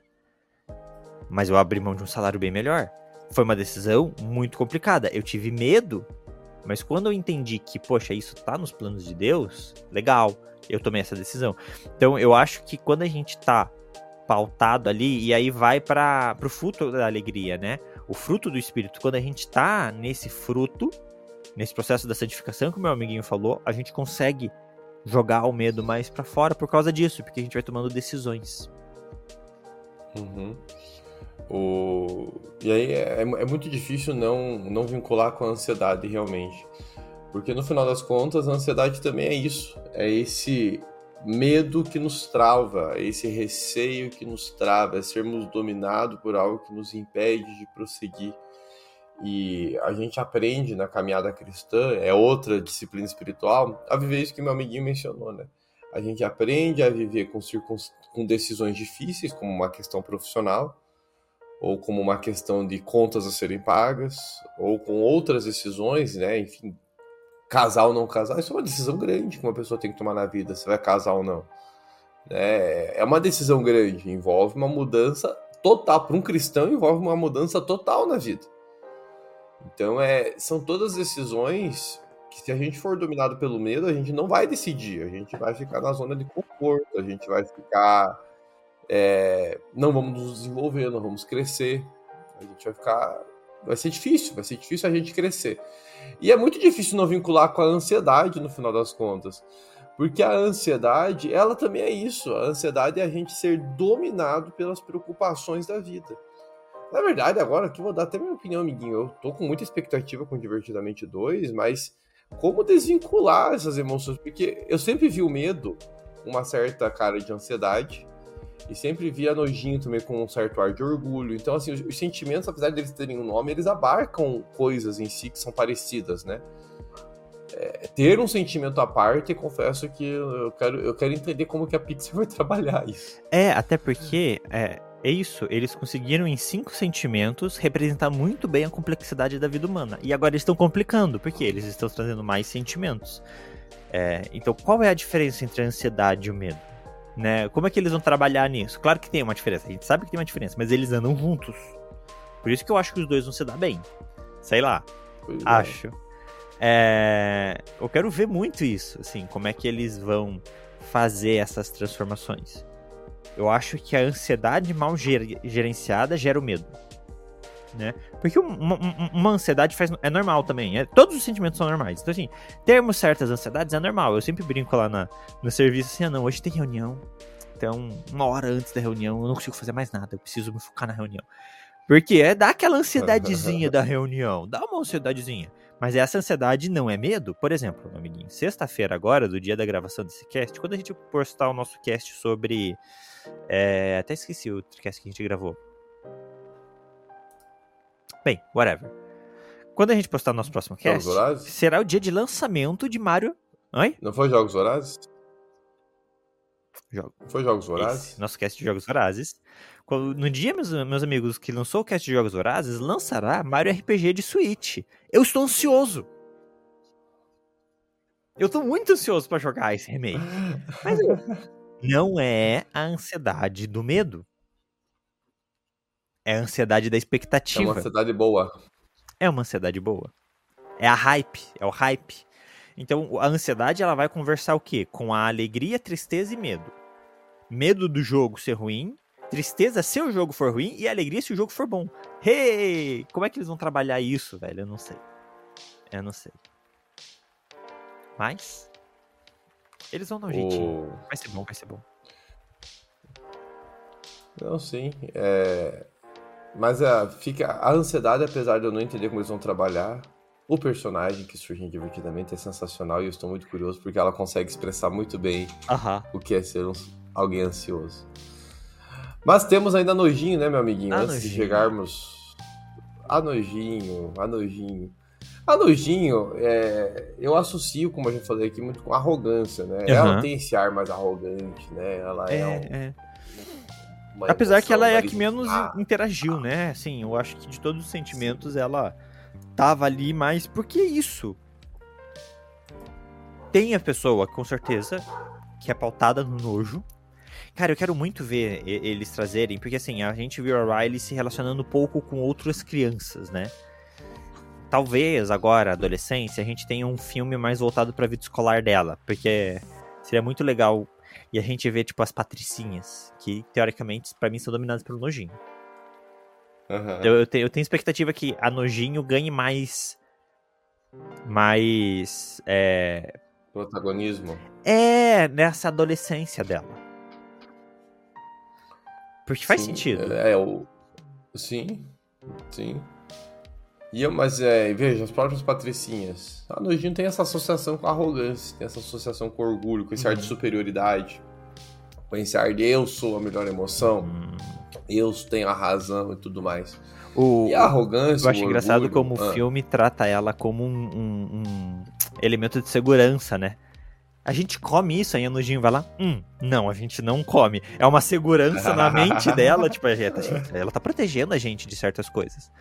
Mas eu abri mão de um salário bem melhor. Foi uma decisão muito complicada. Eu tive medo mas quando eu entendi que, poxa, isso tá nos planos de Deus, legal, eu tomei essa decisão. Então eu acho que quando a gente tá pautado ali, e aí vai para o fruto da alegria, né? O fruto do Espírito. Quando a gente tá nesse fruto, nesse processo da santificação que o meu amiguinho falou, a gente consegue jogar o medo mais para fora por causa disso, porque a gente vai tomando decisões. Uhum. O... E aí é, é, é muito difícil não, não vincular com a ansiedade realmente. Porque no final das contas, a ansiedade também é isso. É esse medo que nos trava, é esse receio que nos trava, é sermos dominados por algo que nos impede de prosseguir. E a gente aprende na caminhada cristã, é outra disciplina espiritual, a viver isso que meu amiguinho mencionou, né? A gente aprende a viver com, circun... com decisões difíceis, como uma questão profissional, ou como uma questão de contas a serem pagas, ou com outras decisões, né? Enfim, casar ou não casar, isso é uma decisão grande que uma pessoa tem que tomar na vida, se vai casar ou não. É, é uma decisão grande, envolve uma mudança total. Para um cristão, envolve uma mudança total na vida. Então, é, são todas decisões que, se a gente for dominado pelo medo, a gente não vai decidir, a gente vai ficar na zona de conforto, a gente vai ficar é, não vamos nos desenvolver, não vamos crescer. A gente vai ficar. Vai ser difícil, vai ser difícil a gente crescer. E é muito difícil não vincular com a ansiedade no final das contas. Porque a ansiedade, ela também é isso. A ansiedade é a gente ser dominado pelas preocupações da vida. Na verdade, agora aqui vou dar até minha opinião, amiguinho. Eu tô com muita expectativa com Divertidamente 2, mas como desvincular essas emoções? Porque eu sempre vi o medo, uma certa cara de ansiedade, e sempre via nojinho também com um certo ar de orgulho. Então, assim, os, os sentimentos, apesar de eles terem um nome, eles abarcam coisas em si que são parecidas, né? É, ter um sentimento à parte, confesso que eu quero, eu quero entender como que a Pixar vai trabalhar isso. É, até porque é, é isso, eles conseguiram em cinco sentimentos representar muito bem a complexidade da vida humana. E agora eles estão complicando, porque eles estão trazendo mais sentimentos. É, então, qual é a diferença entre a ansiedade e o medo? Né? Como é que eles vão trabalhar nisso? Claro que tem uma diferença, a gente sabe que tem uma diferença, mas eles andam juntos. Por isso que eu acho que os dois vão se dar bem. Sei lá. Pois é. acho. É. É... Eu quero ver muito isso, assim, como é que eles vão fazer essas transformações. Eu acho que a ansiedade mal gerenciada gera o medo né? Porque uma, uma, ansiedade faz, é normal também. É, todos os sentimentos são normais. Então, assim, termos certas ansiedades é normal. Eu sempre brinco lá na, no serviço assim, ah, não, hoje tem reunião. Então, uma hora antes da reunião, eu não consigo fazer mais nada. Eu preciso me focar na reunião. Porque é dá aquela ansiedadezinha da reunião. Dá uma ansiedadezinha. Mas essa ansiedade não é medo. Por exemplo, meu amiguinho, sexta-feira agora, do dia da gravação desse cast, quando a gente postar o nosso cast sobre. É, até esqueci o cast que a gente gravou. Bem, whatever. Quando a gente postar o nosso próximo cast, será o dia de lançamento de Mario. Oi? Não foi Jogos Vorazes? Jogo. Foi Jogos Vorazes? Esse, nosso cast de Jogos Vorazes. No dia, meus, meus amigos, que lançou o cast de Jogos Vorazes, lançará Mario RPG de Switch. Eu estou ansioso. Eu estou muito ansioso para jogar esse remake. Mas não é a ansiedade do medo. É a ansiedade da expectativa. É uma ansiedade boa. É uma ansiedade boa. É a hype, é o hype. Então, a ansiedade ela vai conversar o quê? Com a alegria, tristeza e medo. Medo do jogo ser ruim, tristeza se o jogo for ruim e alegria se o jogo for bom. Hey! Como é que eles vão trabalhar isso, velho? Eu não sei. Eu não sei. Mas eles vão dar um jeitinho. Vai ser bom, vai ser bom. Não, sim. É... Mas a, é, fica a ansiedade, apesar de eu não entender como eles vão trabalhar, o personagem que surge divertidamente é sensacional e eu estou muito curioso porque ela consegue expressar muito bem o que é ser um, alguém ansioso. Mas temos ainda nojinho, né, meu amiguinho? A Antes nojinho. de chegarmos. A nojinho, a nojinho. A nojinho, é, eu associo, como a gente falou aqui, muito com arrogância, né? Uhum. Ela tem esse ar mais arrogante, né? Ela é, é, um, é. Apesar que ela é a que menos ah, interagiu, né? Assim, eu acho que de todos os sentimentos sim. ela tava ali, mas por que isso? Tem a pessoa, com certeza, que é pautada no nojo. Cara, eu quero muito ver eles trazerem, porque assim, a gente viu a Riley se relacionando pouco com outras crianças, né? Talvez agora, adolescência, a gente tenha um filme mais voltado pra vida escolar dela, porque seria muito legal e a gente ver, tipo, as patricinhas, que teoricamente, para mim, são dominadas pelo nojinho. Uhum. Eu, eu, tenho, eu tenho expectativa que a Nojinho ganhe mais. Mais. É... Protagonismo. É, nessa adolescência dela. Porque faz sim, sentido. É, é, o. Sim, sim. E eu, mas é, veja, as próprias patricinhas. A Nojinho tem essa associação com a arrogância, tem essa associação com orgulho, com esse uhum. ar de uhum. superioridade. Com esse ar de eu sou a melhor emoção. Uhum eu tenho a razão e tudo mais. O, e a arrogância. Eu acho engraçado como ah. o filme trata ela como um, um, um, elemento de segurança, né? A gente come isso, aí a Nojinho vai lá, hum, não, a gente não come. É uma segurança na mente dela, tipo, ela tá protegendo a gente de certas coisas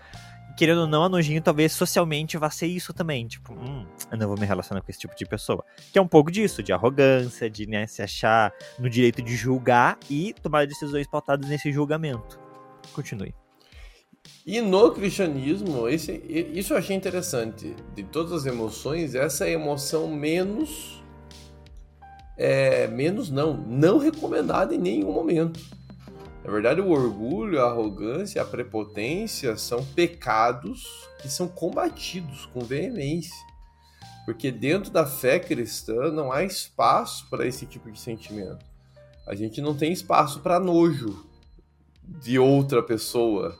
querendo ou não, a Nojinho talvez socialmente vá ser isso também. Tipo, hum, eu não vou me relacionar com esse tipo de pessoa. Que é um pouco disso, de arrogância, de né, se achar no direito de julgar e tomar decisões pautadas nesse julgamento. Continue. E no cristianismo, esse, isso eu achei interessante. De todas as emoções, essa é a emoção menos. É, menos não, não recomendada em nenhum momento. Na verdade, o orgulho, a arrogância, a prepotência são pecados que são combatidos com veemência. Porque dentro da fé cristã não há espaço para esse tipo de sentimento. A gente não tem espaço para nojo de outra pessoa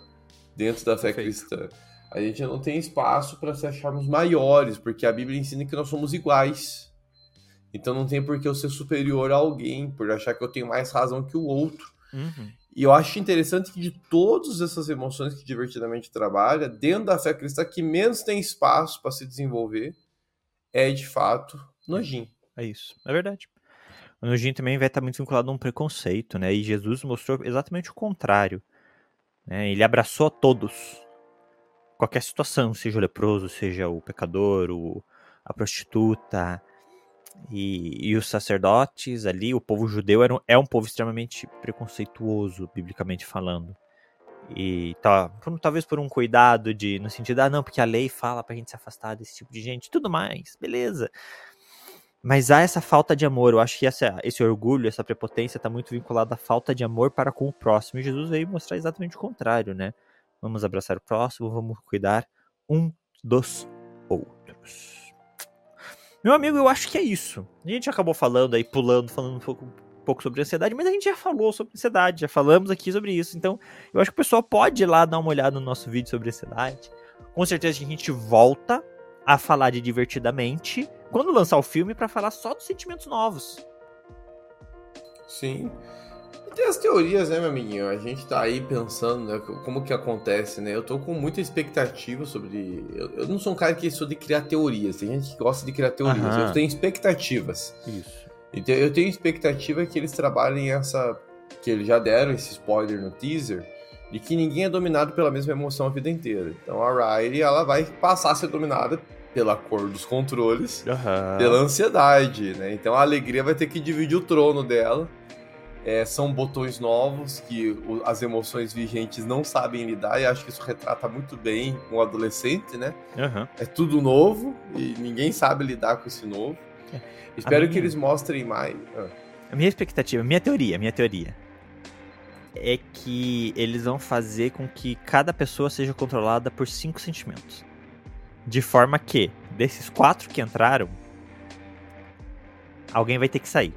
dentro da fé Perfeito. cristã. A gente não tem espaço para se acharmos maiores, porque a Bíblia ensina que nós somos iguais. Então não tem por que eu ser superior a alguém, por achar que eu tenho mais razão que o outro. Uhum. E eu acho interessante que de todas essas emoções que divertidamente trabalha, dentro da fé cristã, que menos tem espaço para se desenvolver é de fato nojinho. É isso, é verdade. O nojinho também vai estar muito vinculado a um preconceito, né? E Jesus mostrou exatamente o contrário. Né? Ele abraçou a todos. Qualquer situação, seja o leproso, seja o pecador, o, a prostituta, e, e, os sacerdotes ali, o povo judeu era é um povo extremamente preconceituoso, biblicamente falando. E tá, por, talvez por um cuidado de, no sentido, ah, não, porque a lei fala pra gente se afastar desse tipo de gente, tudo mais, beleza. Mas há essa falta de amor, eu acho que essa, esse orgulho, essa prepotência está muito vinculada à falta de amor para com o próximo. E Jesus veio mostrar exatamente o contrário, né? Vamos abraçar o próximo, vamos cuidar um dos outros. Meu amigo, eu acho que é isso. A gente acabou falando aí, pulando, falando um pouco, um pouco sobre ansiedade, mas a gente já falou sobre ansiedade, já falamos aqui sobre isso. Então, eu acho que o pessoal pode ir lá dar uma olhada no nosso vídeo sobre ansiedade. Com certeza a gente volta a falar de divertidamente quando lançar o filme para falar só dos sentimentos novos. Sim. Tem as teorias, né, meu amiguinho? A gente tá aí pensando, né, como que acontece, né? Eu tô com muita expectativa sobre. Eu, eu não sou um cara que sou de criar teorias. Tem gente que gosta de criar teorias. Aham. Eu tenho expectativas. Isso. Então eu tenho expectativa que eles trabalhem essa. Que eles já deram esse spoiler no teaser. De que ninguém é dominado pela mesma emoção a vida inteira. Então a Riley, ela vai passar a ser dominada pela cor dos controles pela ansiedade, né? Então a alegria vai ter que dividir o trono dela. É, são botões novos que o- as emoções vigentes não sabem lidar, e acho que isso retrata muito bem um adolescente, né? Aham. É tudo novo e ninguém sabe lidar com esse novo. É. Espero minha- que eles mostrem mais. Ah, A minha expectativa, minha teoria, minha teoria é que eles vão fazer com que cada pessoa seja controlada por cinco sentimentos. De forma que, desses quatro que entraram, alguém vai ter que sair.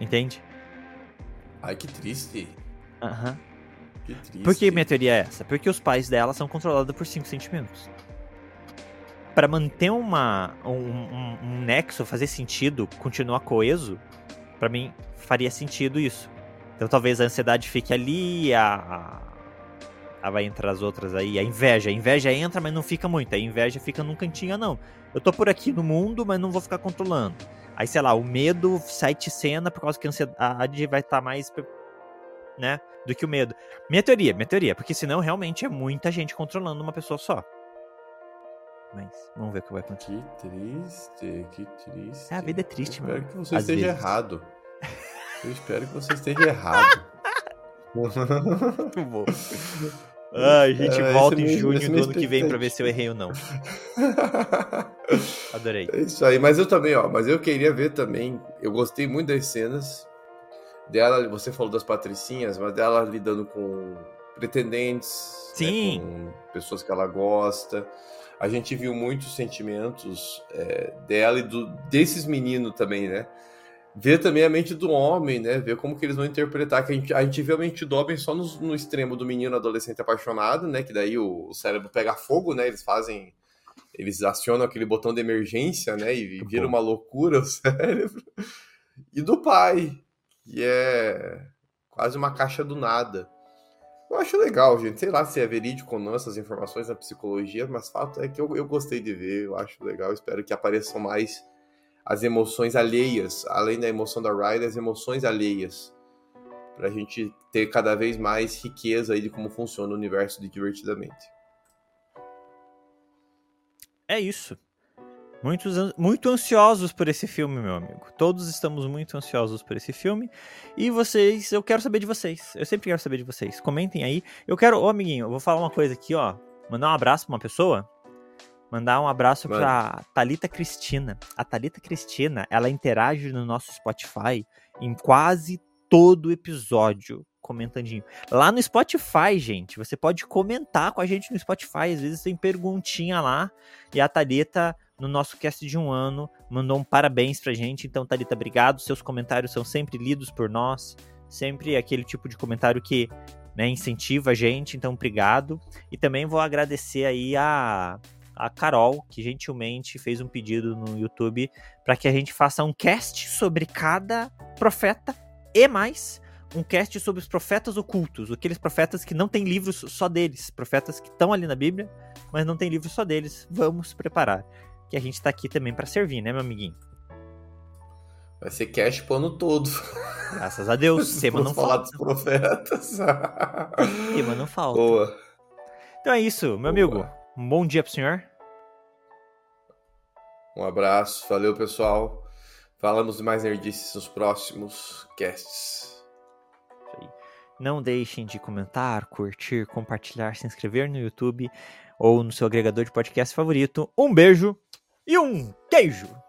Entende? Ai, que triste. Aham. Que triste. Por que minha teoria é essa? Porque os pais dela são controlados por cinco sentimentos. Pra manter uma, um, um- um nexo, fazer sentido, continuar coeso, pra mim faria sentido isso. Então talvez a ansiedade fique ali, a vai entrar as outras aí, a inveja. A inveja entra, mas não fica muito. A inveja fica num cantinho, ah, não. Eu tô por aqui no mundo, mas não vou ficar controlando. Aí, sei lá, o medo sai de cena por causa que a ansiedade vai estar mais, né, do que o medo. Minha teoria, minha teoria, porque senão realmente é muita gente controlando uma pessoa só. Mas vamos ver o que vai acontecer. Que triste, que triste. É, a vida é triste, Eu mano. espero que você Às esteja vezes. errado. Eu espero que você esteja errado. Muito bom. Ah, a gente É, volta é em minha- junho é do ano que vem pra ver se eu errei ou não. Adorei. É isso aí, mas eu também, ó, mas eu queria ver também, eu gostei muito das cenas dela, você falou das patricinhas, mas dela lidando com pretendentes, né, Sim. com pessoas que ela gosta. A gente viu muitos sentimentos é, dela e do, desses meninos também, né? Ver também a mente do homem, né? Ver como que eles vão interpretar. Que a gente, a gente vê a mente do homem só no, no extremo do menino adolescente apaixonado, né? Que daí o, o cérebro pega fogo, né? Eles fazem eles acionam aquele botão de emergência, né? E Muito vira uma loucura o cérebro. E do pai, que é quase uma caixa do nada. Eu acho legal, gente. Sei lá se é verídico ou não essas informações da psicologia, mas fato é que eu, eu gostei de ver, eu acho legal. Espero que apareçam mais as emoções alheias, além da emoção da Riley, as emoções alheias. Pra gente ter cada vez mais riqueza aí de como funciona o universo de Divertidamente. É isso. Muitos, muito ansiosos por esse filme, meu amigo. Todos estamos muito ansiosos por esse filme. E vocês, eu quero saber de vocês. Eu sempre quero saber de vocês. Comentem aí. Eu quero, ô amiguinho, eu vou falar uma coisa aqui, ó. Mandar um abraço pra uma pessoa. Mandar um abraço pra Talita Cristina. A Talita Cristina, ela interage no nosso Spotify em quase todo episódio, comentandinho. Lá no Spotify, gente, você pode comentar com a gente no Spotify. Às vezes tem perguntinha lá. E a Thalita, no nosso cast de um ano, mandou um parabéns pra gente. Então, Thalita, obrigado. Seus comentários são sempre lidos por nós. Sempre aquele tipo de comentário que né, incentiva a gente. Então, obrigado. E também vou agradecer aí a, a Carol, que gentilmente fez um pedido no YouTube para que a gente faça um cast sobre cada profeta e mais um cast sobre os profetas ocultos, aqueles profetas que não têm livros só deles, profetas que estão ali na Bíblia, mas não tem livro só deles. Vamos preparar, que a gente tá aqui também para servir, né, meu amiguinho? Vai ser cash pro ano todo. Graças a Deus, Vamos não falar falta. dos profetas. Sema não falta. Boa. Então é isso, meu Boa. amigo. Um bom dia pro senhor. Um abraço, valeu pessoal. Falamos de mais nerdices nos próximos casts. Não deixem de comentar, curtir, compartilhar, se inscrever no YouTube ou no seu agregador de podcast favorito. Um beijo e um queijo!